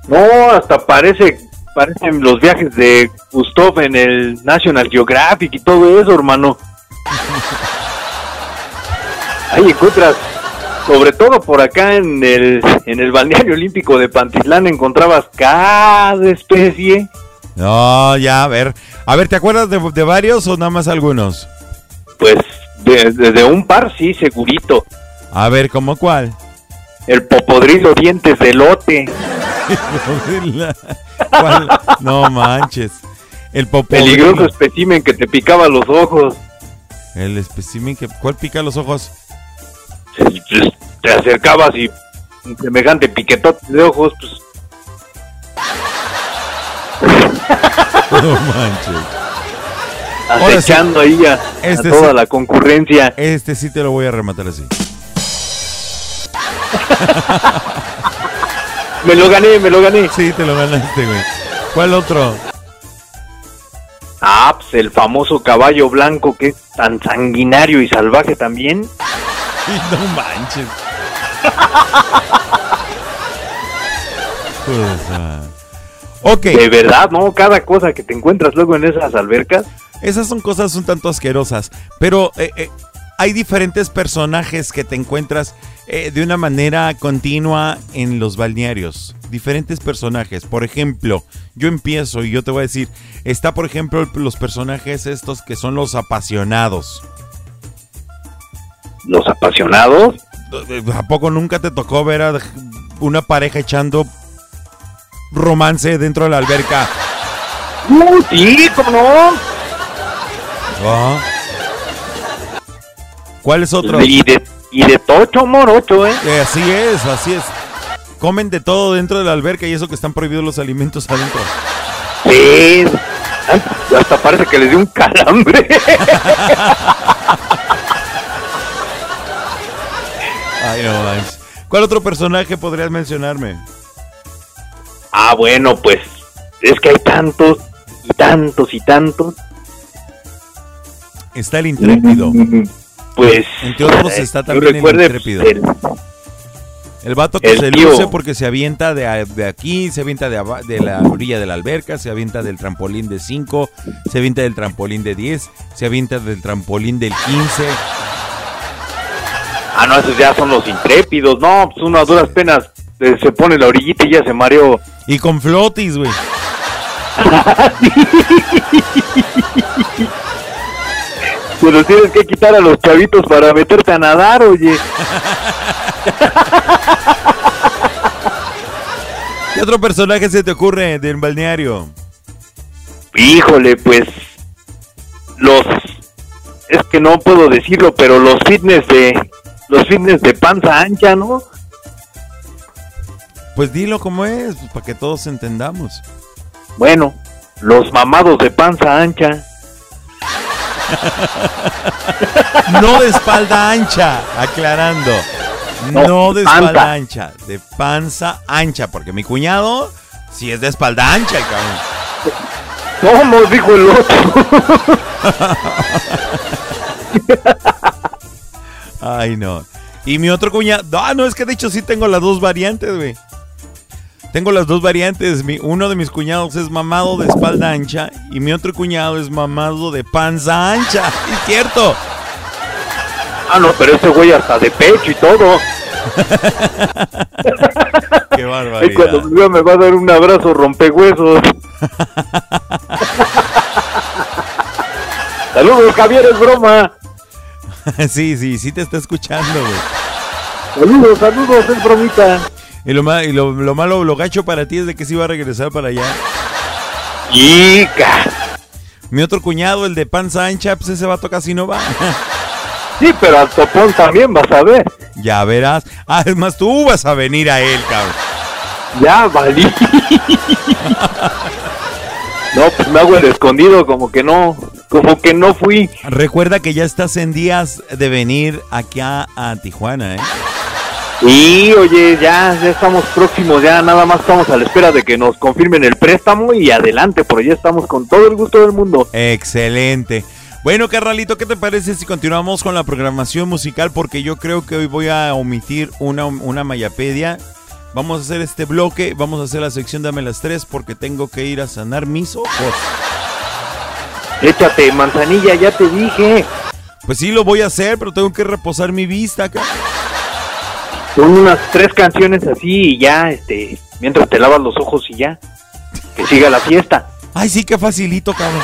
Speaker 22: No, hasta parece, parecen los viajes de Gustav en el National Geographic y todo eso, hermano. <laughs> Ahí encuentras, sobre todo por acá en el, en el balneario olímpico de Pantitlán, encontrabas cada especie.
Speaker 1: No, ya, a ver. A ver, ¿te acuerdas de, de varios o nada más algunos?
Speaker 22: Pues de, de- de un par, sí, segurito.
Speaker 1: A ver, ¿cómo cuál?
Speaker 22: El popodrilo dientes de lote. <laughs>
Speaker 1: ¿Cuál? No manches. El popodrilo.
Speaker 22: Peligroso espécimen que te picaba los ojos.
Speaker 1: El espécimen que... ¿Cuál pica los ojos?
Speaker 22: Te acercabas y un semejante piquetote de ojos, pues
Speaker 1: No manches. Ahora sí.
Speaker 22: acechando ahí a, a
Speaker 1: Este
Speaker 22: toda
Speaker 1: sí.
Speaker 22: la concurrencia.
Speaker 1: Este sí te lo voy a rematar así. <laughs>
Speaker 22: Me lo gané, me lo gané.
Speaker 1: Sí, te lo ganaste, güey. ¿Cuál otro?
Speaker 22: Ah, pues el famoso caballo blanco que es tan sanguinario y salvaje también. <laughs>
Speaker 1: No manches. Pues, ah. Ok.
Speaker 22: De verdad, ¿no? Cada cosa que te encuentras luego en esas albercas.
Speaker 1: Esas son cosas un tanto asquerosas, pero eh, eh, hay diferentes personajes que te encuentras eh, de una manera continua en los balnearios. Diferentes personajes. Por ejemplo, yo empiezo y yo te voy a decir, está por ejemplo los personajes estos que son los apasionados.
Speaker 22: ¿Los apasionados?
Speaker 1: ¿A poco nunca te tocó ver a una pareja echando romance dentro de la alberca?
Speaker 22: Uh, sí, ¿cómo no?
Speaker 1: Ah. ¿Cuál es otro?
Speaker 22: Y de, y de tocho morocho, ¿eh?
Speaker 1: Eh, Así es, así es. Comen de todo dentro de la alberca y eso que están prohibidos los alimentos adentro.
Speaker 22: Sí. Hasta parece que les dio un calambre. <laughs>
Speaker 1: no manches. ¿Cuál otro personaje podrías mencionarme?
Speaker 22: ah, bueno, pues es que hay tantos y tantos y tantos.
Speaker 1: Está el intrépido.
Speaker 22: Pues.
Speaker 1: Entre otros
Speaker 22: eh,
Speaker 1: está también el intrépido.
Speaker 22: el-
Speaker 1: El vato que
Speaker 22: El
Speaker 1: se
Speaker 22: tío.
Speaker 1: luce porque se avienta de, de aquí, se avienta de, de la orilla de la alberca, se avienta del trampolín de 5, se avienta del trampolín de 10, se avienta del trampolín del 15.
Speaker 22: Ah, no, esos ya son los intrépidos. No, pues uno a duras penas eh, se pone la orillita y ya se mareó.
Speaker 1: Y con flotis, güey. <laughs>
Speaker 22: Se los tienes que quitar a los chavitos para meterte a nadar, oye. <laughs>
Speaker 1: ¿Qué otro personaje se te ocurre del balneario?
Speaker 22: Híjole, pues los es que no puedo decirlo, pero los fitness de los fitness de panza ancha, ¿no?
Speaker 1: Pues dilo como es, pues, para que todos entendamos.
Speaker 22: Bueno, los mamados de panza ancha. <laughs>
Speaker 1: No de espalda ancha, aclarando.
Speaker 22: No,
Speaker 1: No, de
Speaker 22: panza.
Speaker 1: espalda ancha, de panza ancha, porque mi cuñado sí es de espalda ancha, el cabrón.
Speaker 22: ¿Cómo dijo el otro? <laughs>
Speaker 1: Ay, no. Y mi otro cuñado. Ah, no, es que de hecho sí tengo las dos variantes, güey. Tengo las dos variantes. Mi, uno de mis cuñados es mamado de espalda ancha y mi otro cuñado es mamado de panza ancha. <laughs> Es cierto.
Speaker 22: Ah, no, pero ese güey hasta de pecho y todo. <laughs>
Speaker 1: Qué
Speaker 22: Y
Speaker 1: barbaridad.
Speaker 22: cuando me me va a dar un abrazo rompehuesos. <laughs> Saludos, Javier, es broma. <laughs>
Speaker 1: sí, sí, sí te está escuchando, güey.
Speaker 22: Saludos, saludos, es bromita.
Speaker 1: Y lo, ma- y lo, lo malo, lo gacho para ti es de que sí va a regresar para allá.
Speaker 22: Chica.
Speaker 1: Mi otro cuñado, el de panza ancha, pues ese vato casi no va. <laughs>
Speaker 22: Sí, pero al topón también vas a ver.
Speaker 1: ya verás. Ah, es más, tú vas a venir a él, cabrón.
Speaker 22: Ya, valí. <laughs> no, pues me hago el escondido, como que no, como que no fui.
Speaker 1: Recuerda que ya estás en días de venir aquí a, Tijuana, ¿eh?
Speaker 22: Y oye, ya, ya estamos próximos, ya nada más estamos a la espera de que nos confirmen el préstamo y adelante, por ya estamos con todo el gusto del mundo.
Speaker 1: Excelente. Bueno, carnalito, ¿qué te parece si continuamos con la programación musical? Porque yo creo que hoy voy a omitir una, una mayapedia. Vamos a hacer este bloque, vamos a hacer la sección Dame las tres porque tengo que ir a sanar mis ojos.
Speaker 22: Échate, manzanilla, ya te dije.
Speaker 1: Pues sí, lo voy a hacer, pero tengo que reposar mi vista acá.
Speaker 22: Son unas tres canciones así y ya, este, mientras te lavas los ojos y ya. Que siga la fiesta.
Speaker 1: Ay, sí, qué facilito, cabrón.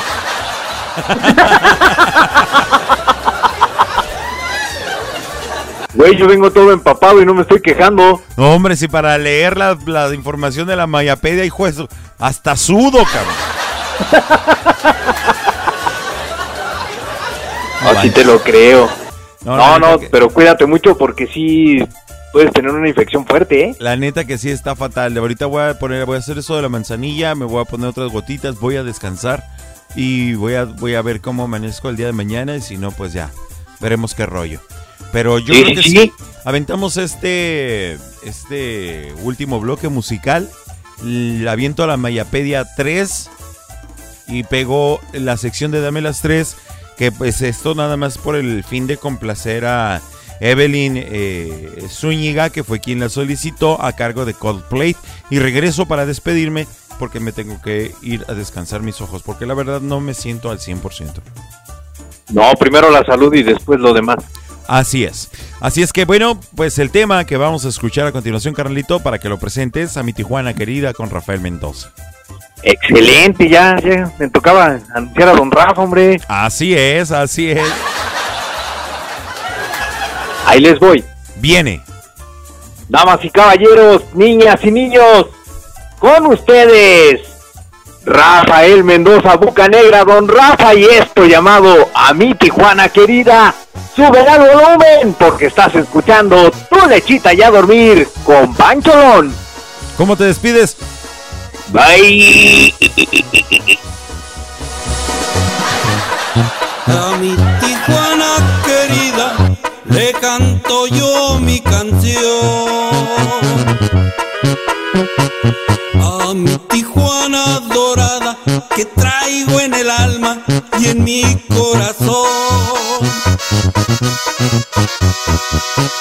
Speaker 22: Güey, yo vengo todo empapado y no me estoy quejando.
Speaker 1: No, hombre, si para leer la, la información de la mayapedia, hijo de su- Hasta sudo, cabrón. <laughs>
Speaker 22: Así te lo creo.
Speaker 1: No,
Speaker 22: No,
Speaker 1: la
Speaker 22: no,
Speaker 1: neta que-
Speaker 22: pero cuídate mucho porque sí puedes tener una infección fuerte, ¿eh?
Speaker 1: La neta que sí está fatal. Ahorita voy a poner, voy a hacer eso de la manzanilla, me voy a poner otras gotitas, voy a descansar y voy a, voy a ver cómo amanezco el día de mañana y si no, pues ya, veremos qué rollo. Pero yo
Speaker 22: Sí,
Speaker 1: creo que
Speaker 22: sí.
Speaker 1: Aventamos este, este último bloque musical. Le aviento a la Mayapedia 3 y pegó la sección de Dame las 3. Que pues esto nada más por el fin de complacer a Evelyn eh, Zúñiga, que fue quien la solicitó a cargo de Coldplay. Y regreso para despedirme porque me tengo que ir a descansar mis ojos, porque la verdad no me siento al 100%.
Speaker 22: No, primero la salud y después lo demás.
Speaker 1: Así es. Así es que bueno, pues el tema que vamos a escuchar a continuación, Carlito, para que lo presentes a mi Tijuana querida con Rafael Mendoza.
Speaker 22: Excelente, ya, ya. Me tocaba anunciar a don Rafa, hombre.
Speaker 1: Así es, así es.
Speaker 22: Ahí les voy.
Speaker 1: Viene.
Speaker 22: Damas y caballeros, niñas y niños, con ustedes, Rafael Mendoza, Buca Negra, don Rafa, y esto llamado a mi Tijuana querida. Sube al volumen porque estás escuchando tu lechita ya a dormir con Pancholón.
Speaker 1: ¿Cómo te despides?
Speaker 22: Bye.
Speaker 23: A mi Tijuana querida le canto yo mi canción. A mi Tijuana dorada que traigo en el alma y en mi corazón.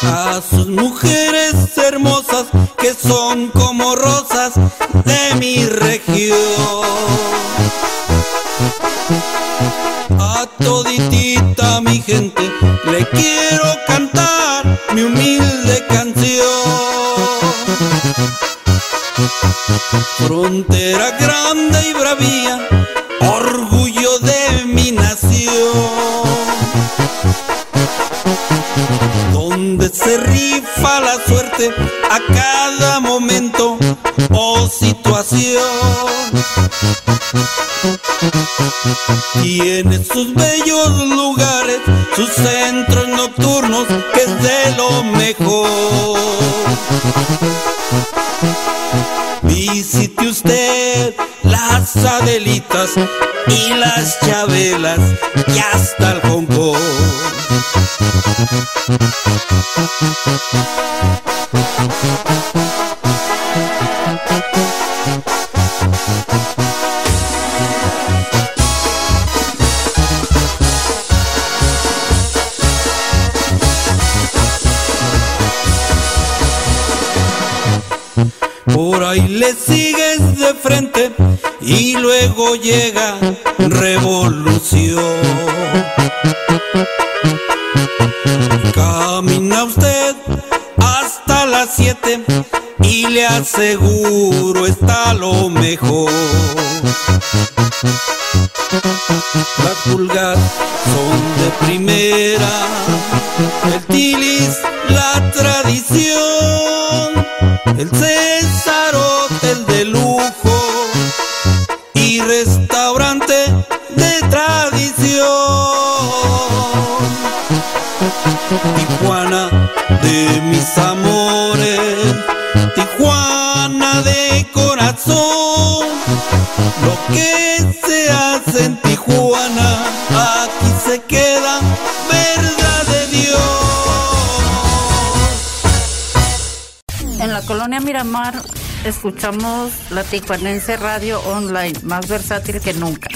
Speaker 23: A sus mujeres hermosas que son como rosas de mi región. A toditita mi gente le quiero cantar mi humilde canción. Frontera grande y bravía, orgullo de mi nación. Donde se rifa la suerte a cada momento situación. Tiene sus bellos lugares, sus centros nocturnos, que es de lo mejor. Visite usted las Adelitas y las Chabelas y hasta el Hong le sigues de frente y luego llega revolución. Camina usted hasta las 7 y le aseguro está lo mejor. Las pulgas son de primera, de mis amores, Tijuana de corazón. Lo que se hace en Tijuana, aquí se queda, verdad de Dios.
Speaker 24: En la colonia Miramar escuchamos la Tijuanense Radio Online, más versátil que nunca.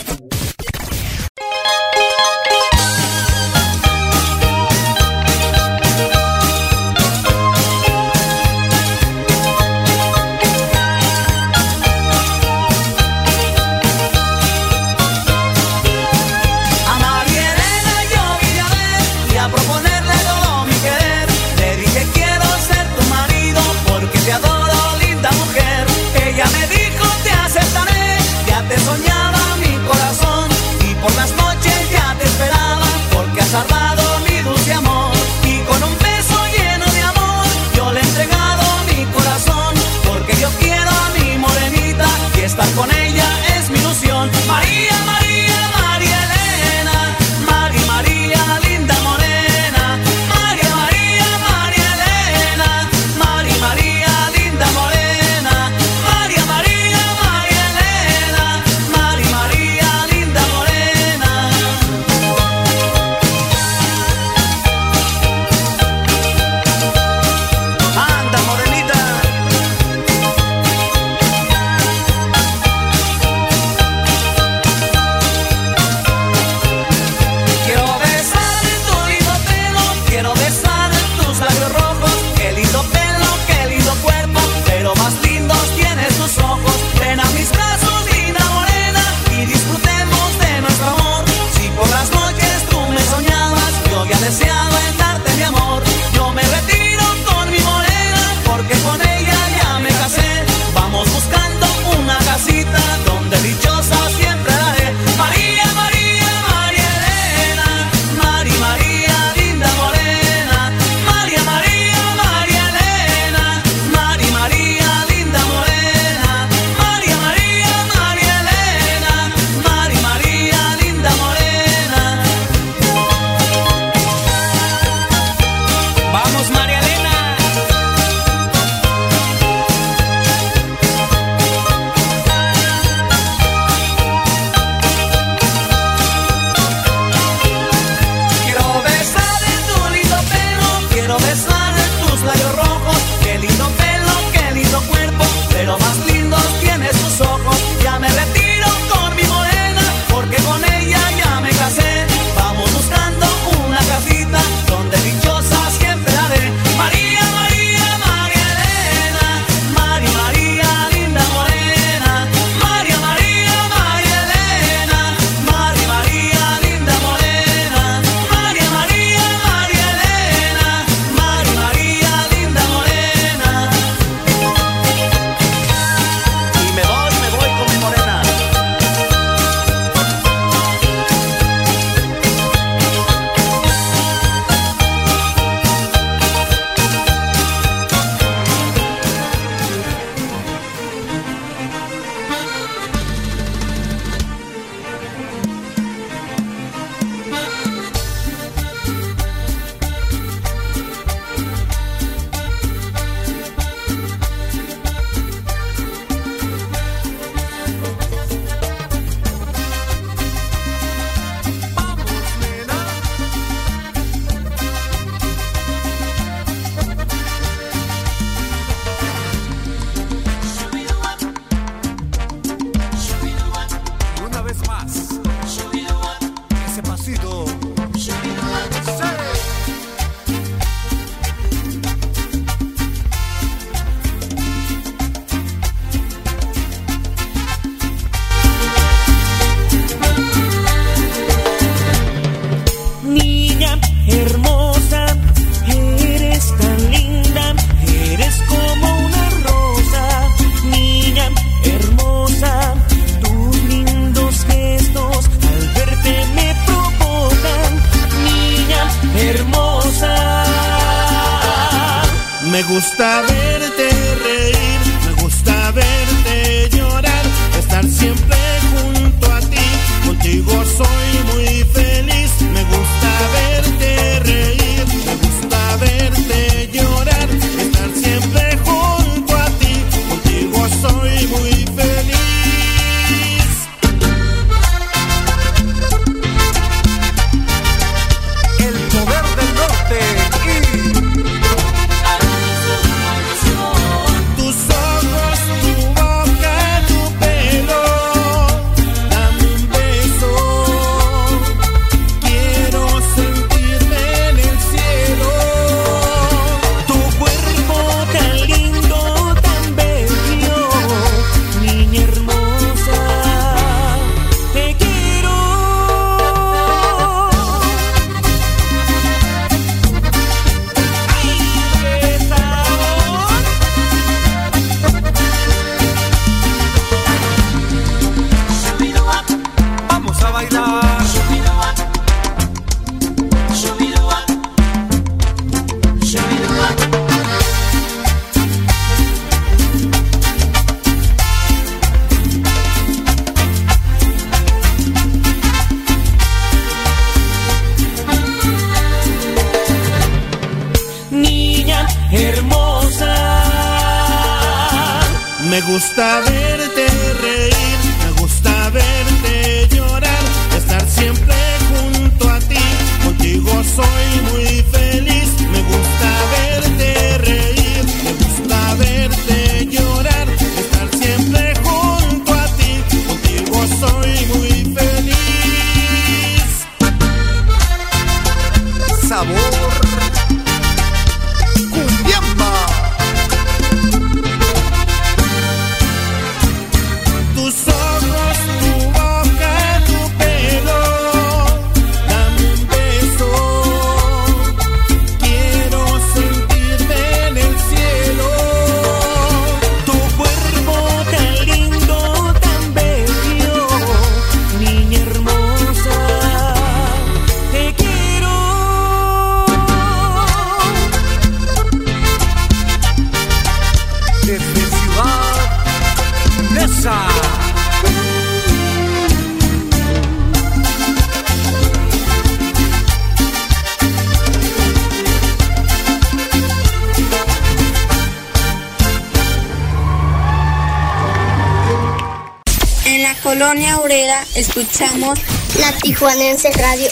Speaker 16: escuchamos la Tijuanense Radio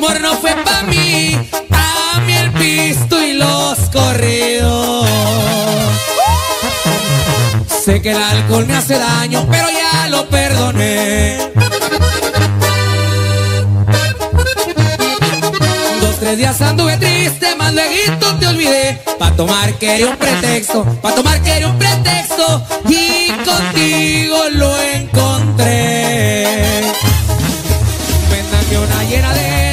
Speaker 19: amor no fue para mí, a mí el pisto y los corridos. Sé que el alcohol me hace daño, pero ya lo perdoné. Dos, tres días anduve triste, más leguito te olvidé. Pa' tomar quería un pretexto, pa' tomar quería un pretexto. Y contigo lo encontré. Una llena de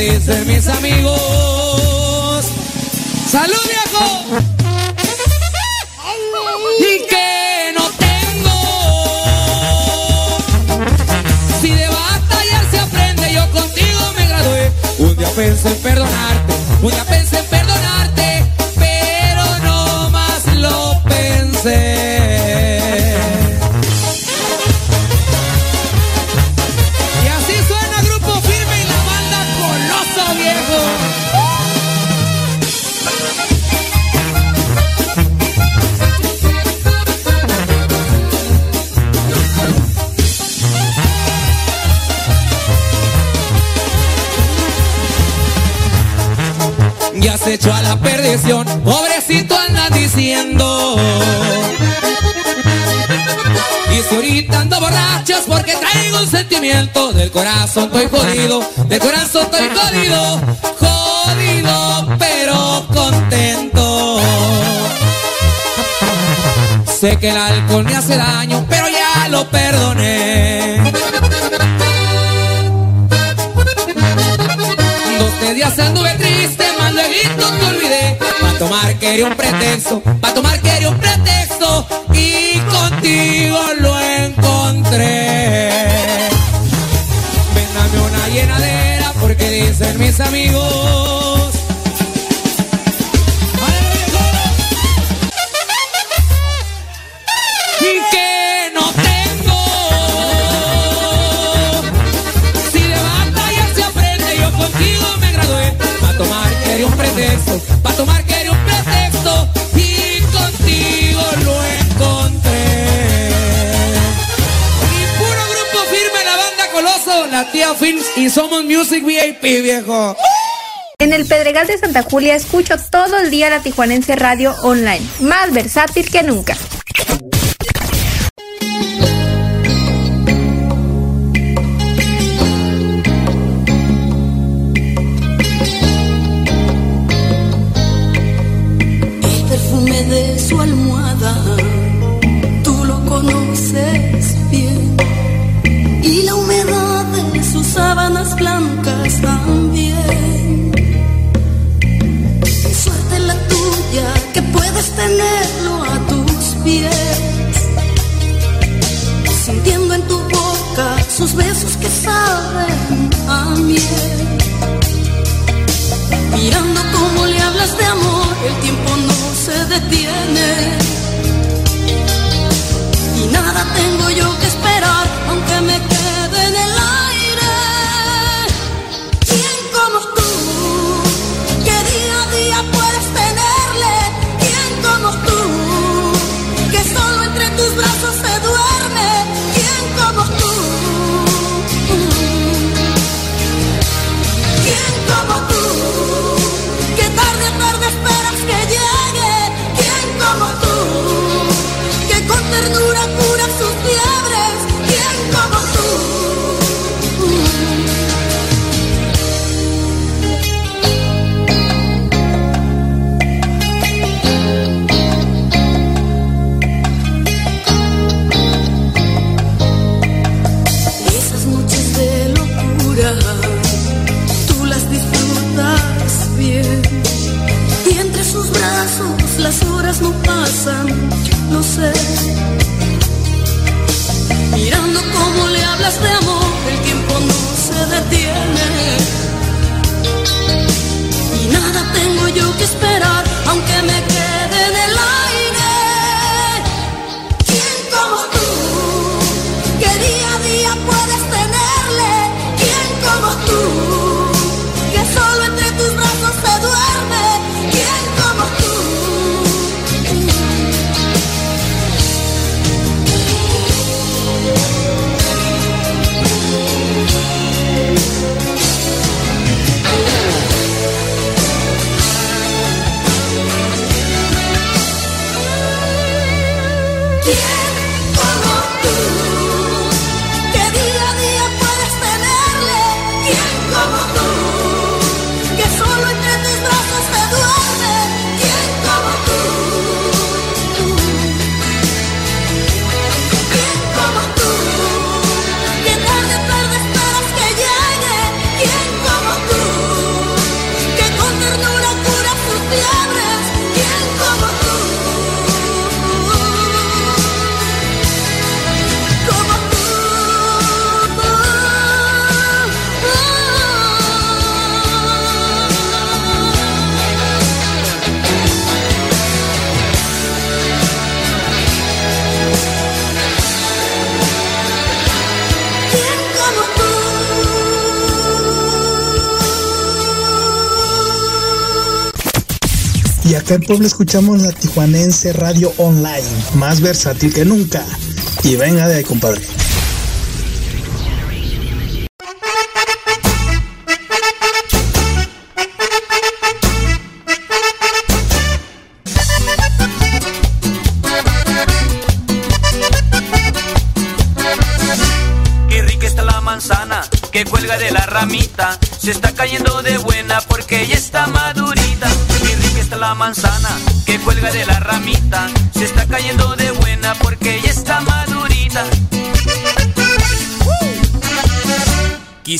Speaker 19: dicen mis amigos. ¡Salud, viejo! Y que no tengo. Si de batallar se aprende, yo contigo me gradué. Un día pensé en perdonarte, un día pensé en perdonarte. Pobrecito andas diciendo. Y si ahorita ando borracho porque traigo un sentimiento. Del corazón estoy jodido, del corazón estoy jodido. Jodido, pero contento. Sé que el alcohol me hace daño, pero ya lo perdoné. Dos días anduve triste, más luego te olvidé tomar quería un pretexto, pa' tomar quería un pretexto Y contigo lo encontré Véndame una llenadera porque dicen mis amigos que no tengo. Si de batalla se aprende, yo contigo me gradué. Pa' tomar quería un pretexto, pa' tomar Tía Films y somos Music VIP, viejo.
Speaker 25: En el Pedregal de Santa Julia escucho todo el día la Tijuanense Radio Online, más versátil que nunca.
Speaker 26: Puebla escuchamos la Tijuanense Radio Online, más versátil que nunca. Y venga de ahí, compadre.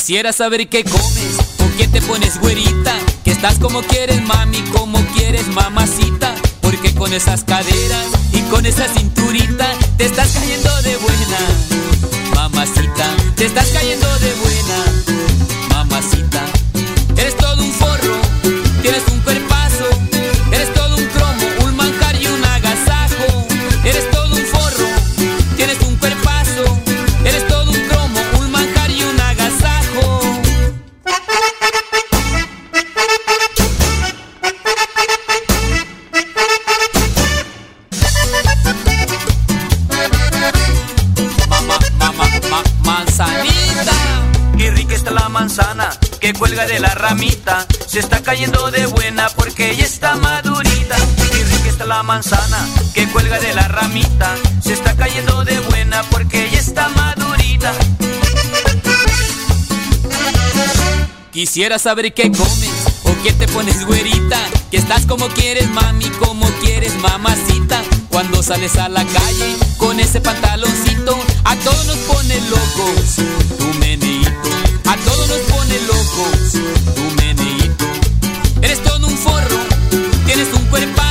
Speaker 6: Quisiera saber qué comes o qué te pones güerita. Que estás como quieres, mami, como quieres, mamacita. Porque con esas caderas y con esa cinturita te estás cayendo de buena, mamacita. Te estás
Speaker 27: cayendo de buena,
Speaker 6: Quisiera saber qué comes o qué te pones güerita. Que estás como quieres, mami, como quieres, mamacita. Cuando sales a la calle con ese pantaloncito, a todos nos pone locos. Tu meneíto, a todos nos pone locos. Tu meneíto. Eres todo un forro, tienes un cuerpazo.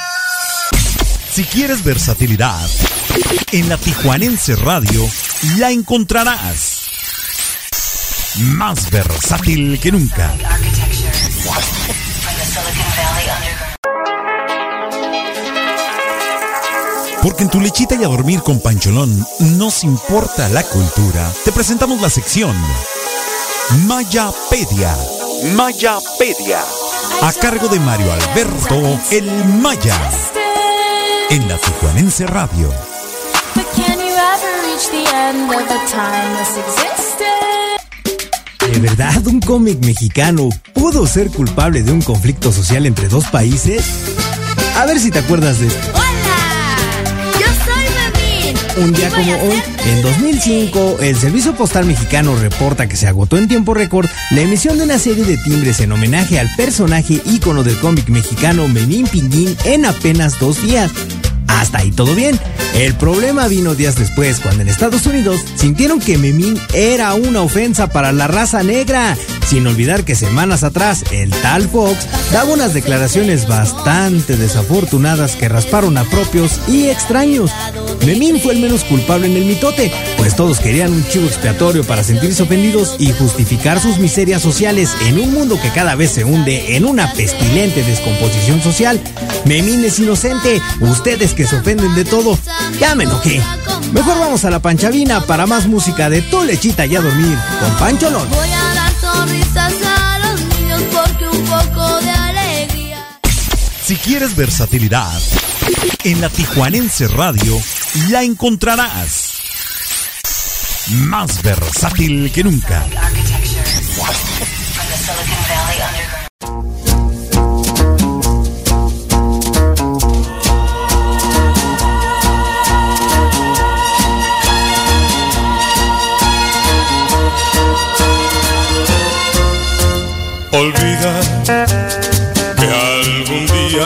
Speaker 1: Si quieres versatilidad, en la Tijuanense Radio la encontrarás. Más versátil que nunca. Porque en tu lechita y a dormir con Pancholón nos importa la cultura. Te presentamos la sección Mayapedia. Mayapedia. A cargo de Mario Alberto El Maya. En la Tijuanense Radio.
Speaker 14: ¿De verdad un cómic mexicano pudo ser culpable de un conflicto social entre dos países? A ver si te acuerdas de esto.
Speaker 13: Yo soy Memín.
Speaker 14: Un día como hoy, en 2005, el Servicio Postal Mexicano reporta que se agotó en tiempo récord la emisión de una serie de timbres en homenaje al personaje ícono del cómic mexicano Memín Pinguín en apenas dos días. Hasta ahí todo bien. El problema vino días después, cuando en Estados Unidos sintieron que Memín era una ofensa para la raza negra. Sin olvidar que semanas atrás, el tal Fox daba unas declaraciones bastante desafortunadas que rasparon a propios y extraños. Memín fue el menos culpable en el mitote, pues todos querían un chivo expiatorio para sentirse ofendidos y justificar sus miserias sociales en un mundo que cada vez se hunde en una pestilente descomposición social. Memín es inocente, ustedes que se ofenden de todo, ya me enojé. Mejor vamos a la panchavina para más música de Tu Lechita y a dormir con Pancholón.
Speaker 13: Voy a dar sonrisas a los niños porque un poco de alegría.
Speaker 1: Si quieres versatilidad, en la Tijuanense Radio la encontrarás. Más versátil que nunca.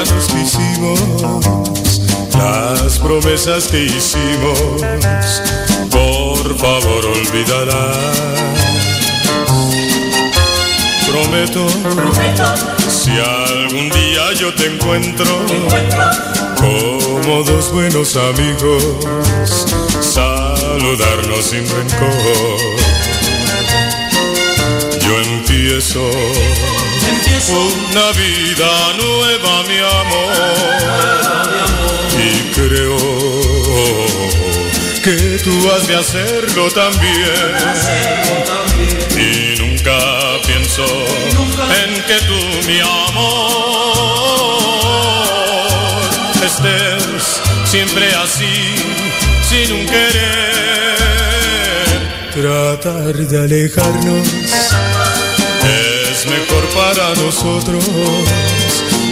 Speaker 28: Que. La las promesas que hicimos, por favor olvídalas. Prometo, si algún día yo te encuentro, como dos buenos amigos, saludarnos sin rencor. Yo empiezo, una vida nueva, mi amor, y creo que tú has de hacerlo también. Y nunca pienso en que tú, mi amor, estés siempre así, sin un querer. Tratar de alejarnos para nosotros,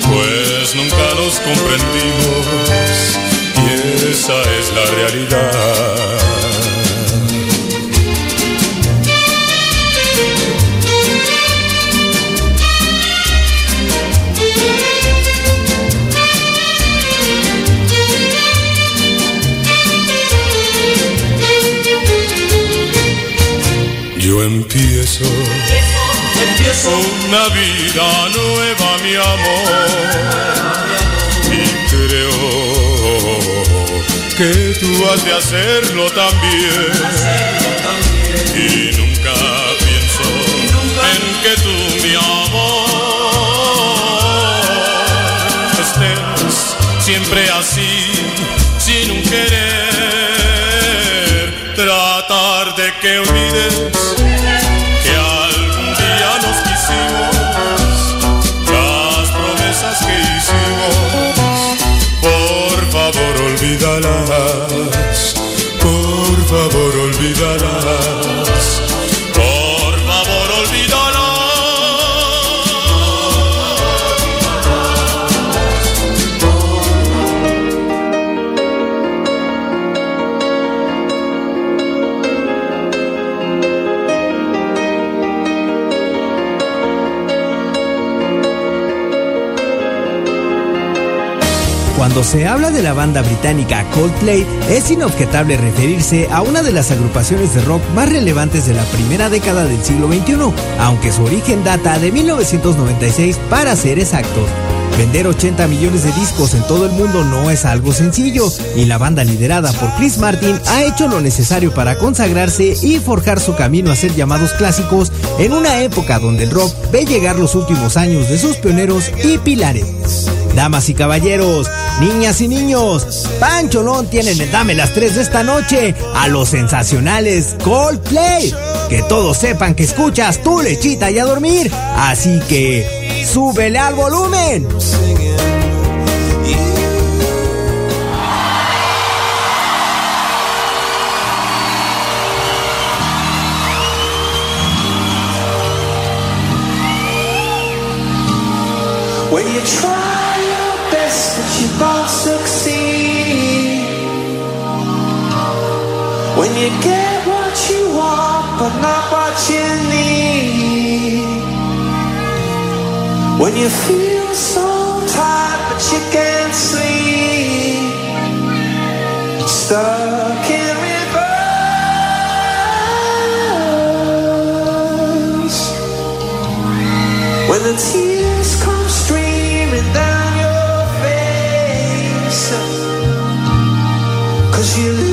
Speaker 28: pues nunca nos comprendimos y esa es la realidad. Una vida nueva, mi amor, y creo que tú has de hacerlo también. Y nunca pienso en que tú, mi amor, estés siempre así, sin un querer, tratar de que olvides
Speaker 14: se habla de la banda británica Coldplay, es inobjetable referirse a una de las agrupaciones de rock más relevantes de la primera década del siglo XXI, aunque su origen data de 1996 para ser exactos. Vender 80 millones de discos en todo el mundo no es algo sencillo, y la banda liderada por Chris Martin ha hecho lo necesario para consagrarse y forjar su camino a ser llamados clásicos en una época donde el rock ve llegar los últimos años de sus pioneros y pilares. Damas y caballeros, niñas y niños, Pancholón tienen el Dame las 3 de esta noche a los sensacionales Coldplay. Que todos sepan que escuchas tu lechita y a dormir. Así que, súbele al volumen.
Speaker 29: When you get what you want, but not what you need. When you feel so tired, but you can't sleep. Stuck in reverse. When the tears come streaming down your face Cause you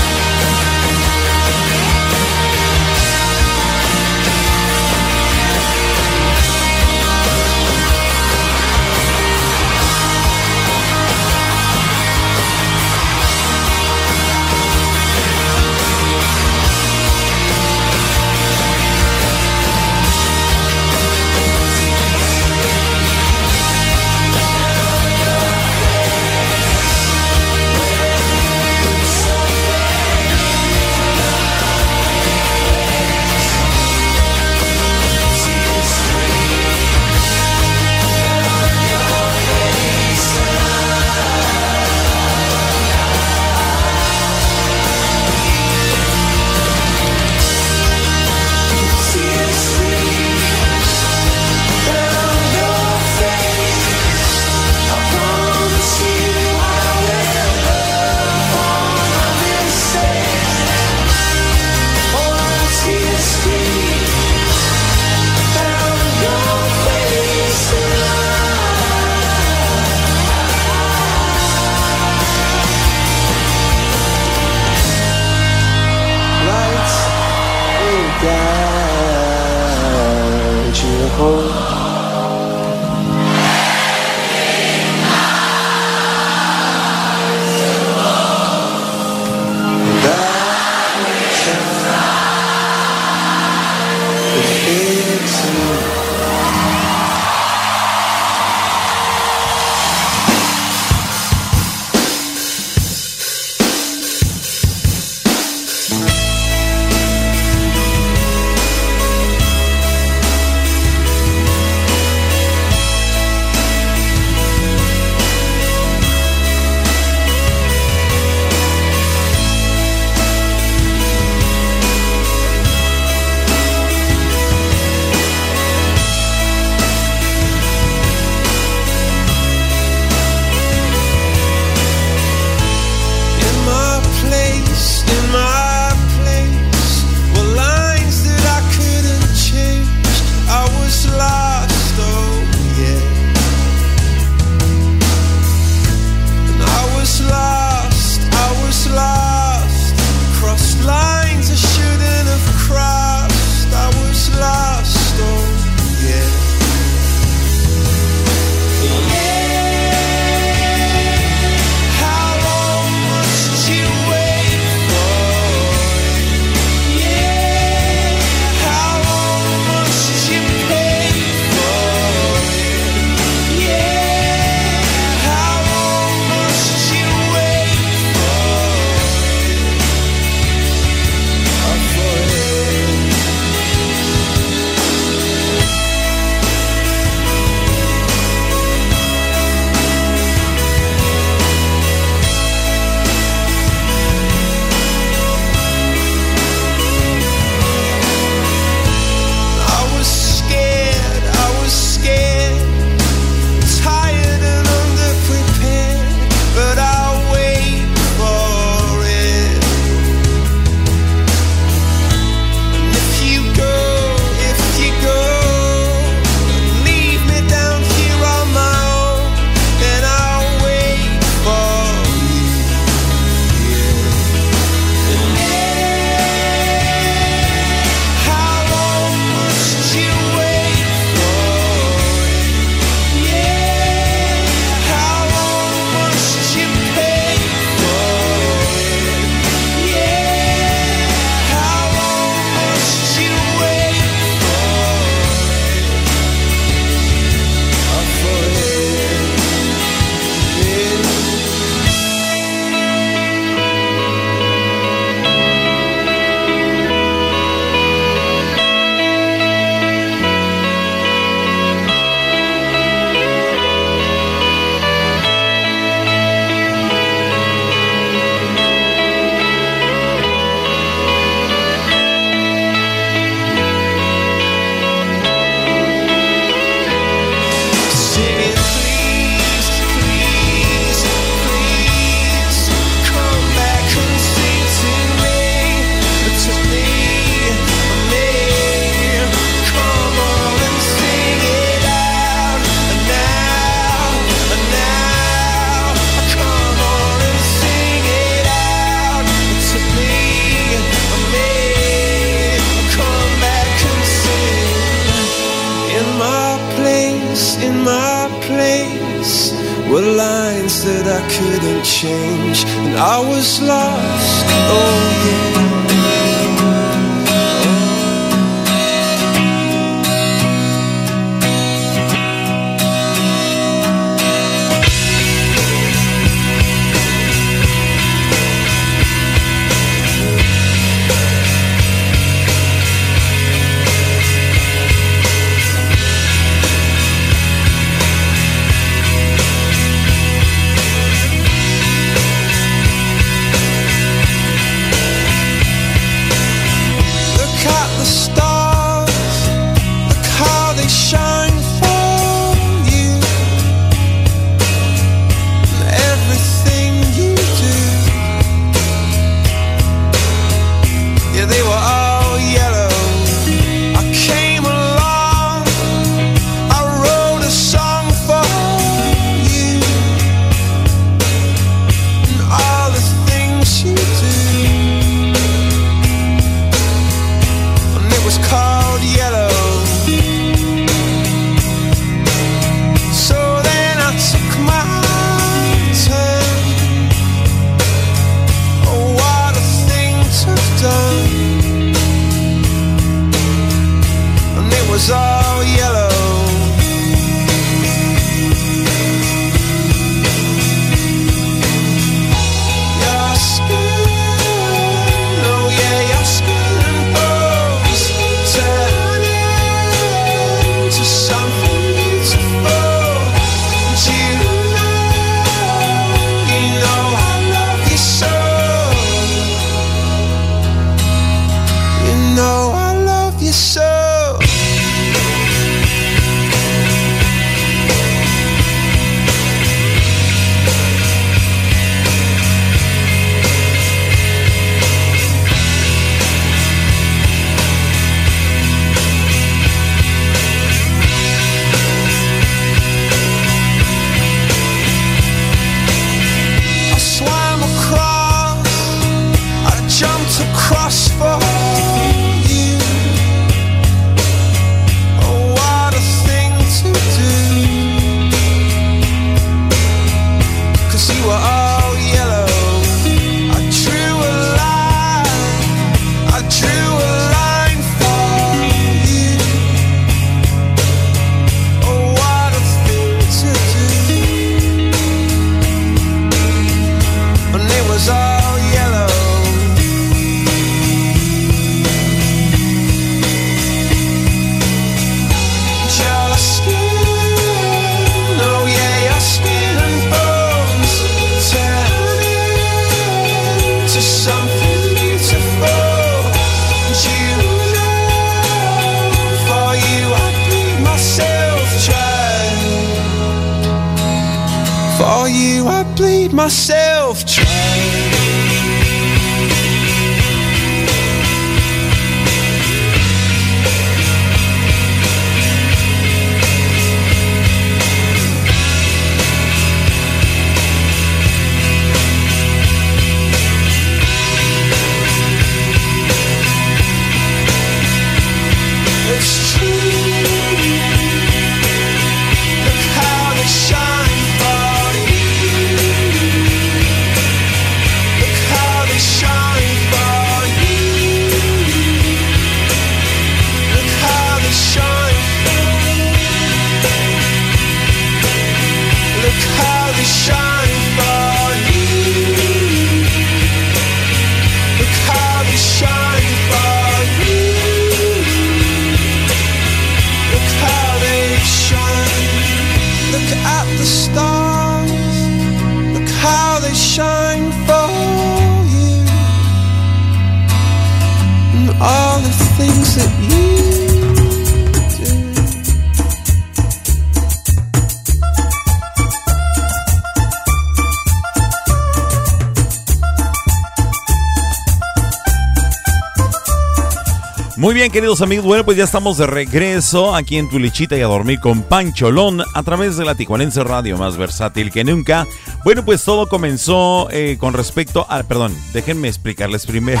Speaker 1: queridos amigos? Bueno, pues ya estamos de regreso aquí en Tu Lechita y a dormir con Pancholón a través de la Tijuanense Radio, más versátil que nunca. Bueno, pues todo comenzó eh, con respecto a... Perdón, déjenme explicarles primero.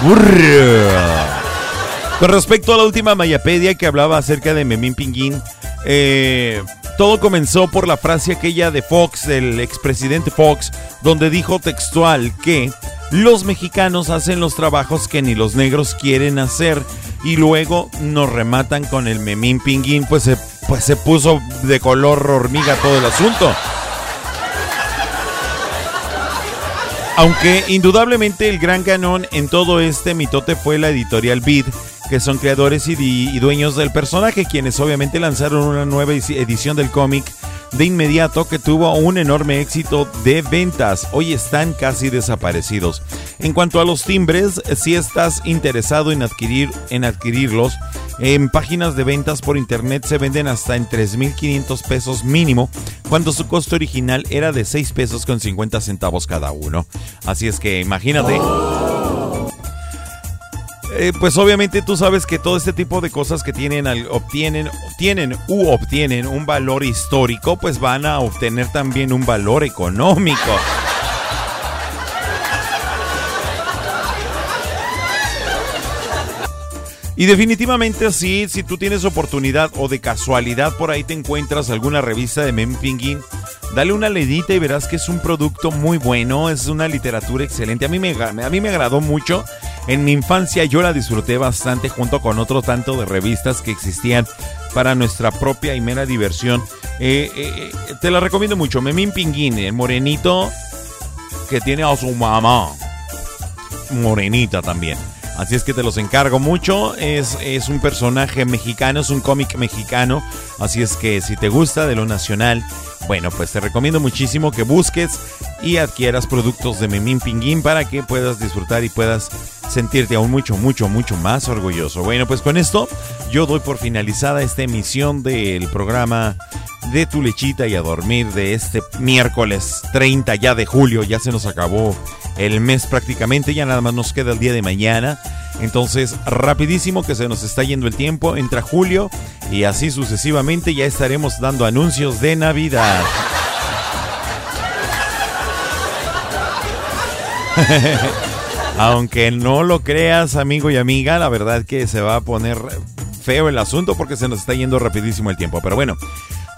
Speaker 1: <laughs> con respecto a la última Mayapedia que hablaba acerca de Memín Pinguín, eh, todo comenzó por la frase aquella de Fox, el expresidente Fox, donde dijo textual que los mexicanos hacen los trabajos que ni los negros quieren hacer y luego nos rematan con el memín pinguín, pues se, pues se puso de color hormiga todo el asunto. Aunque indudablemente el gran ganón en todo este mitote fue la editorial Bid, que son creadores y, dueños del personaje, quienes obviamente lanzaron una nueva edi- edición del cómic de inmediato que tuvo un enorme éxito de ventas. Hoy están casi desaparecidos. En cuanto a los timbres, si estás interesado en adquirir en adquirirlos, en páginas de ventas por internet se venden hasta en 3.500 pesos mínimo, cuando su costo original era de 6 pesos con 50 centavos cada uno. Así es que imagínate. Eh, pues obviamente tú sabes que todo este tipo de cosas que tienen, obtienen, tienen u obtienen un valor histórico, pues van a obtener también un valor económico. Y definitivamente sí, si tú tienes oportunidad o de casualidad por ahí te encuentras alguna revista de Mem Pinguín, dale una leidita y verás que es un producto muy bueno, es una literatura excelente. A mí me, a mí me agradó mucho. En mi infancia yo la disfruté bastante junto con otro tanto de revistas que existían para nuestra propia y mera diversión. Eh, eh, eh, te la recomiendo mucho. Memín Pinguín, el morenito que tiene a su mamá. Morenita también. Así es que te los encargo mucho. Es, es un personaje mexicano, es un cómic mexicano. Así es que si te gusta de lo nacional, bueno, pues te recomiendo muchísimo que busques y adquieras productos de Memín Pinguín para que puedas disfrutar y puedas sentirte aún mucho, mucho, mucho más orgulloso. Bueno, pues con esto yo doy por finalizada esta emisión del programa de Tu Lechita y a Dormir de este miércoles 30 ya de julio. Ya se nos acabó el mes prácticamente, ya nada más nos queda el día de mañana. Entonces, rapidísimo que se nos está yendo el tiempo, entra julio y así sucesivamente ya estaremos dando anuncios de Navidad. <laughs> Aunque no lo creas, amigo y amiga, la verdad que se va a poner feo el asunto porque se nos está yendo rapidísimo el tiempo. Pero bueno,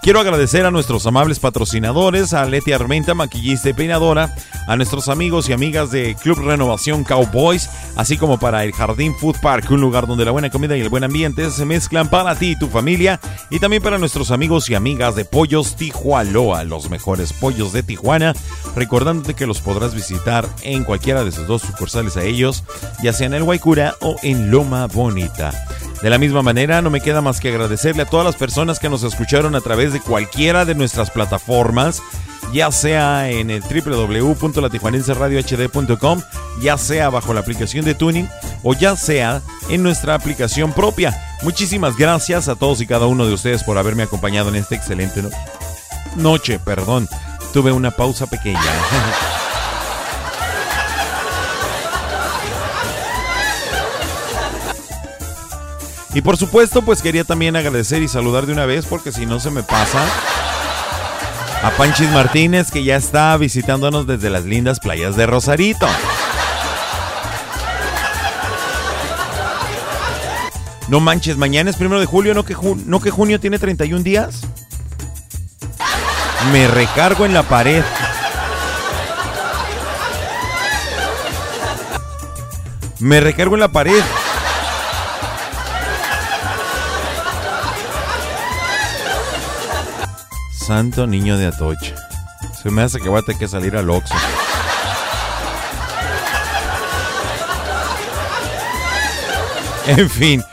Speaker 1: quiero agradecer a nuestros amables patrocinadores, a Leti Armenta, maquillista y peinadora, a nuestros amigos y amigas de Club Renovación Cowboys, así como para el Jardín Food Park, un lugar donde la buena comida y el buen ambiente se mezclan para ti y tu familia, y también para nuestros amigos y amigas de Pollos Tijualoa, los mejores pollos de Tijuana, recordándote que los podrás visitar en cualquiera de sus dos sucursales a ellos, ya sea en el Guaycura o en Loma Bonita. De la misma manera, no me queda más que agradecerle a todas las personas que nos escucharon a través de cualquiera de nuestras plataformas, ya sea en el www.latijuanenseradiohd.com, ya sea bajo la aplicación de Tuning o ya sea en nuestra aplicación propia. Muchísimas gracias a todos y cada uno de ustedes por haberme acompañado en esta excelente no- noche. Perdón, tuve una pausa pequeña. <laughs> Y por supuesto, pues quería también agradecer y saludar de una vez, porque si no se me pasa, a Panchis Martínez, que ya está visitándonos desde las lindas playas de Rosarito. No manches, mañana es primero de julio, ¿no que, no que junio tiene 31 días? Me recargo en la pared. Me recargo en la pared. Santo niño de Atocha. Se me hace que voy a tener que salir al Oxxo. En fin,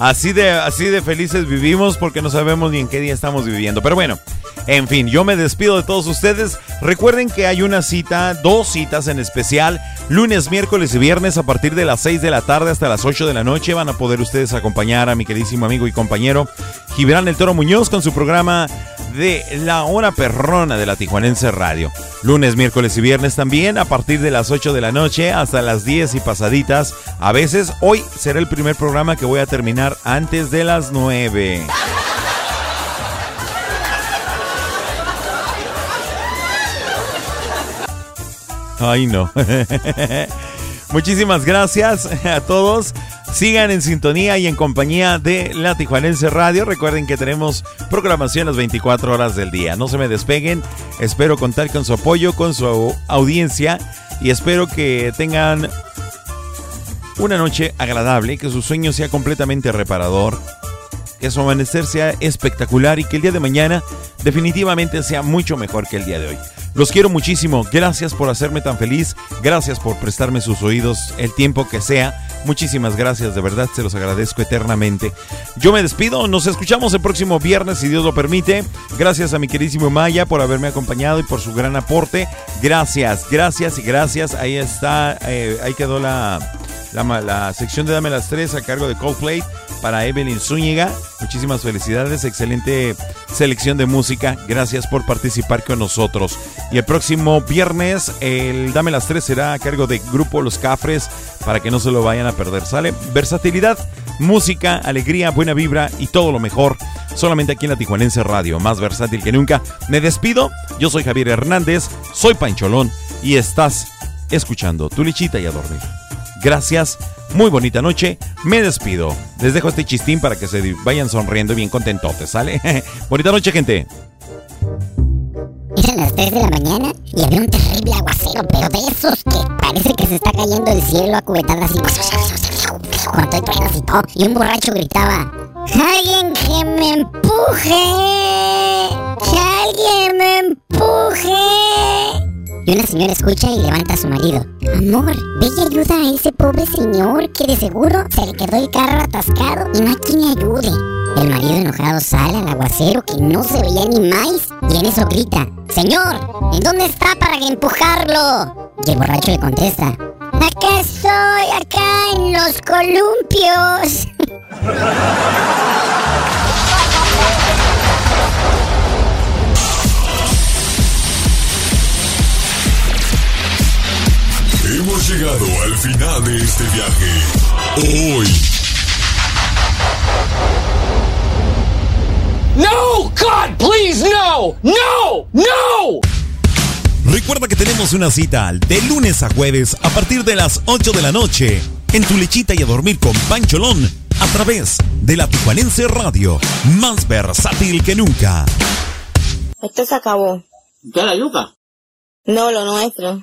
Speaker 1: así de, así de felices vivimos porque no sabemos ni en qué día estamos viviendo. Pero bueno, en fin, yo me despido de todos ustedes. Recuerden que hay una cita, dos citas en especial, lunes, miércoles y viernes a partir de las 6 de la tarde hasta las 8 de la noche. Van a poder ustedes acompañar a mi queridísimo amigo y compañero Gibran el Toro Muñoz con su programa de La Hora Perrona de la Tijuanense Radio. Lunes, miércoles y viernes también a partir de las 8 de la noche hasta las 10 y pasaditas. A veces hoy será el primer programa que voy a terminar antes de las 9. Ay, no. <laughs> Muchísimas gracias a todos. Sigan en sintonía y en compañía de la Tijuanense Radio. Recuerden que tenemos programación las 24 horas del día. No se me despeguen. Espero contar con su apoyo, con su audiencia y espero que tengan una noche agradable, que su sueño sea completamente reparador, que su amanecer sea espectacular y que el día de mañana definitivamente sea mucho mejor que el día de hoy. Los quiero muchísimo, gracias por hacerme tan feliz, gracias por prestarme sus oídos el tiempo que sea. Muchísimas gracias, de verdad se los agradezco eternamente. Yo me despido, nos escuchamos el próximo viernes si Dios lo permite. Gracias a mi queridísimo Maya por haberme acompañado y por su gran aporte. Gracias, gracias y gracias. Ahí está, eh, ahí quedó la, la, sección de Dame las Tres a cargo de Coldplay para Evelyn Zúñiga. Muchísimas felicidades, excelente selección de música. Gracias por participar con nosotros. Y el próximo viernes, el Dame las Tres será a cargo de Grupo Los Cafres para que no se lo vayan a perder. ¿Sale? Versatilidad, música, alegría, buena vibra y todo lo mejor. Solamente aquí en la Tijuanense Radio, más versátil que nunca. Me despido. Yo soy Javier Hernández, soy Pancholón y estás escuchando Tu Lichita y a dormir. Gracias, muy bonita noche, me despido. Les dejo este chistín para que se vayan sonriendo bien contentotes, ¿sale? <laughs> bonita noche, gente.
Speaker 12: Eran las 3 de la mañana y había un terrible aguacero, pero de esos que parece que se está cayendo el cielo a cubetadas y hay truenos y todo. Y un borracho gritaba: ¡Alguien que me empuje! ¡Que alguien me empuje! Y una señora escucha y levanta a su marido. Amor, ve y ayuda a ese pobre señor que de seguro se le quedó el carro atascado y no hay quien le ayude. El marido enojado sale al aguacero que no se veía ni más y en eso grita, Señor, ¿en dónde está para empujarlo? Y el borracho le contesta, Acá estoy, acá en los columpios. <laughs>
Speaker 28: Hemos llegado al final de este viaje. Hoy.
Speaker 19: No, God, please, no, no, no.
Speaker 13: Recuerda que tenemos una cita de lunes a jueves a partir de las 8 de la noche en tu lechita y a dormir con Pancholón a través de la Tijuanense Radio, más versátil que nunca.
Speaker 30: Esto se acabó.
Speaker 19: ¿Qué la yuca?
Speaker 30: No, lo nuestro.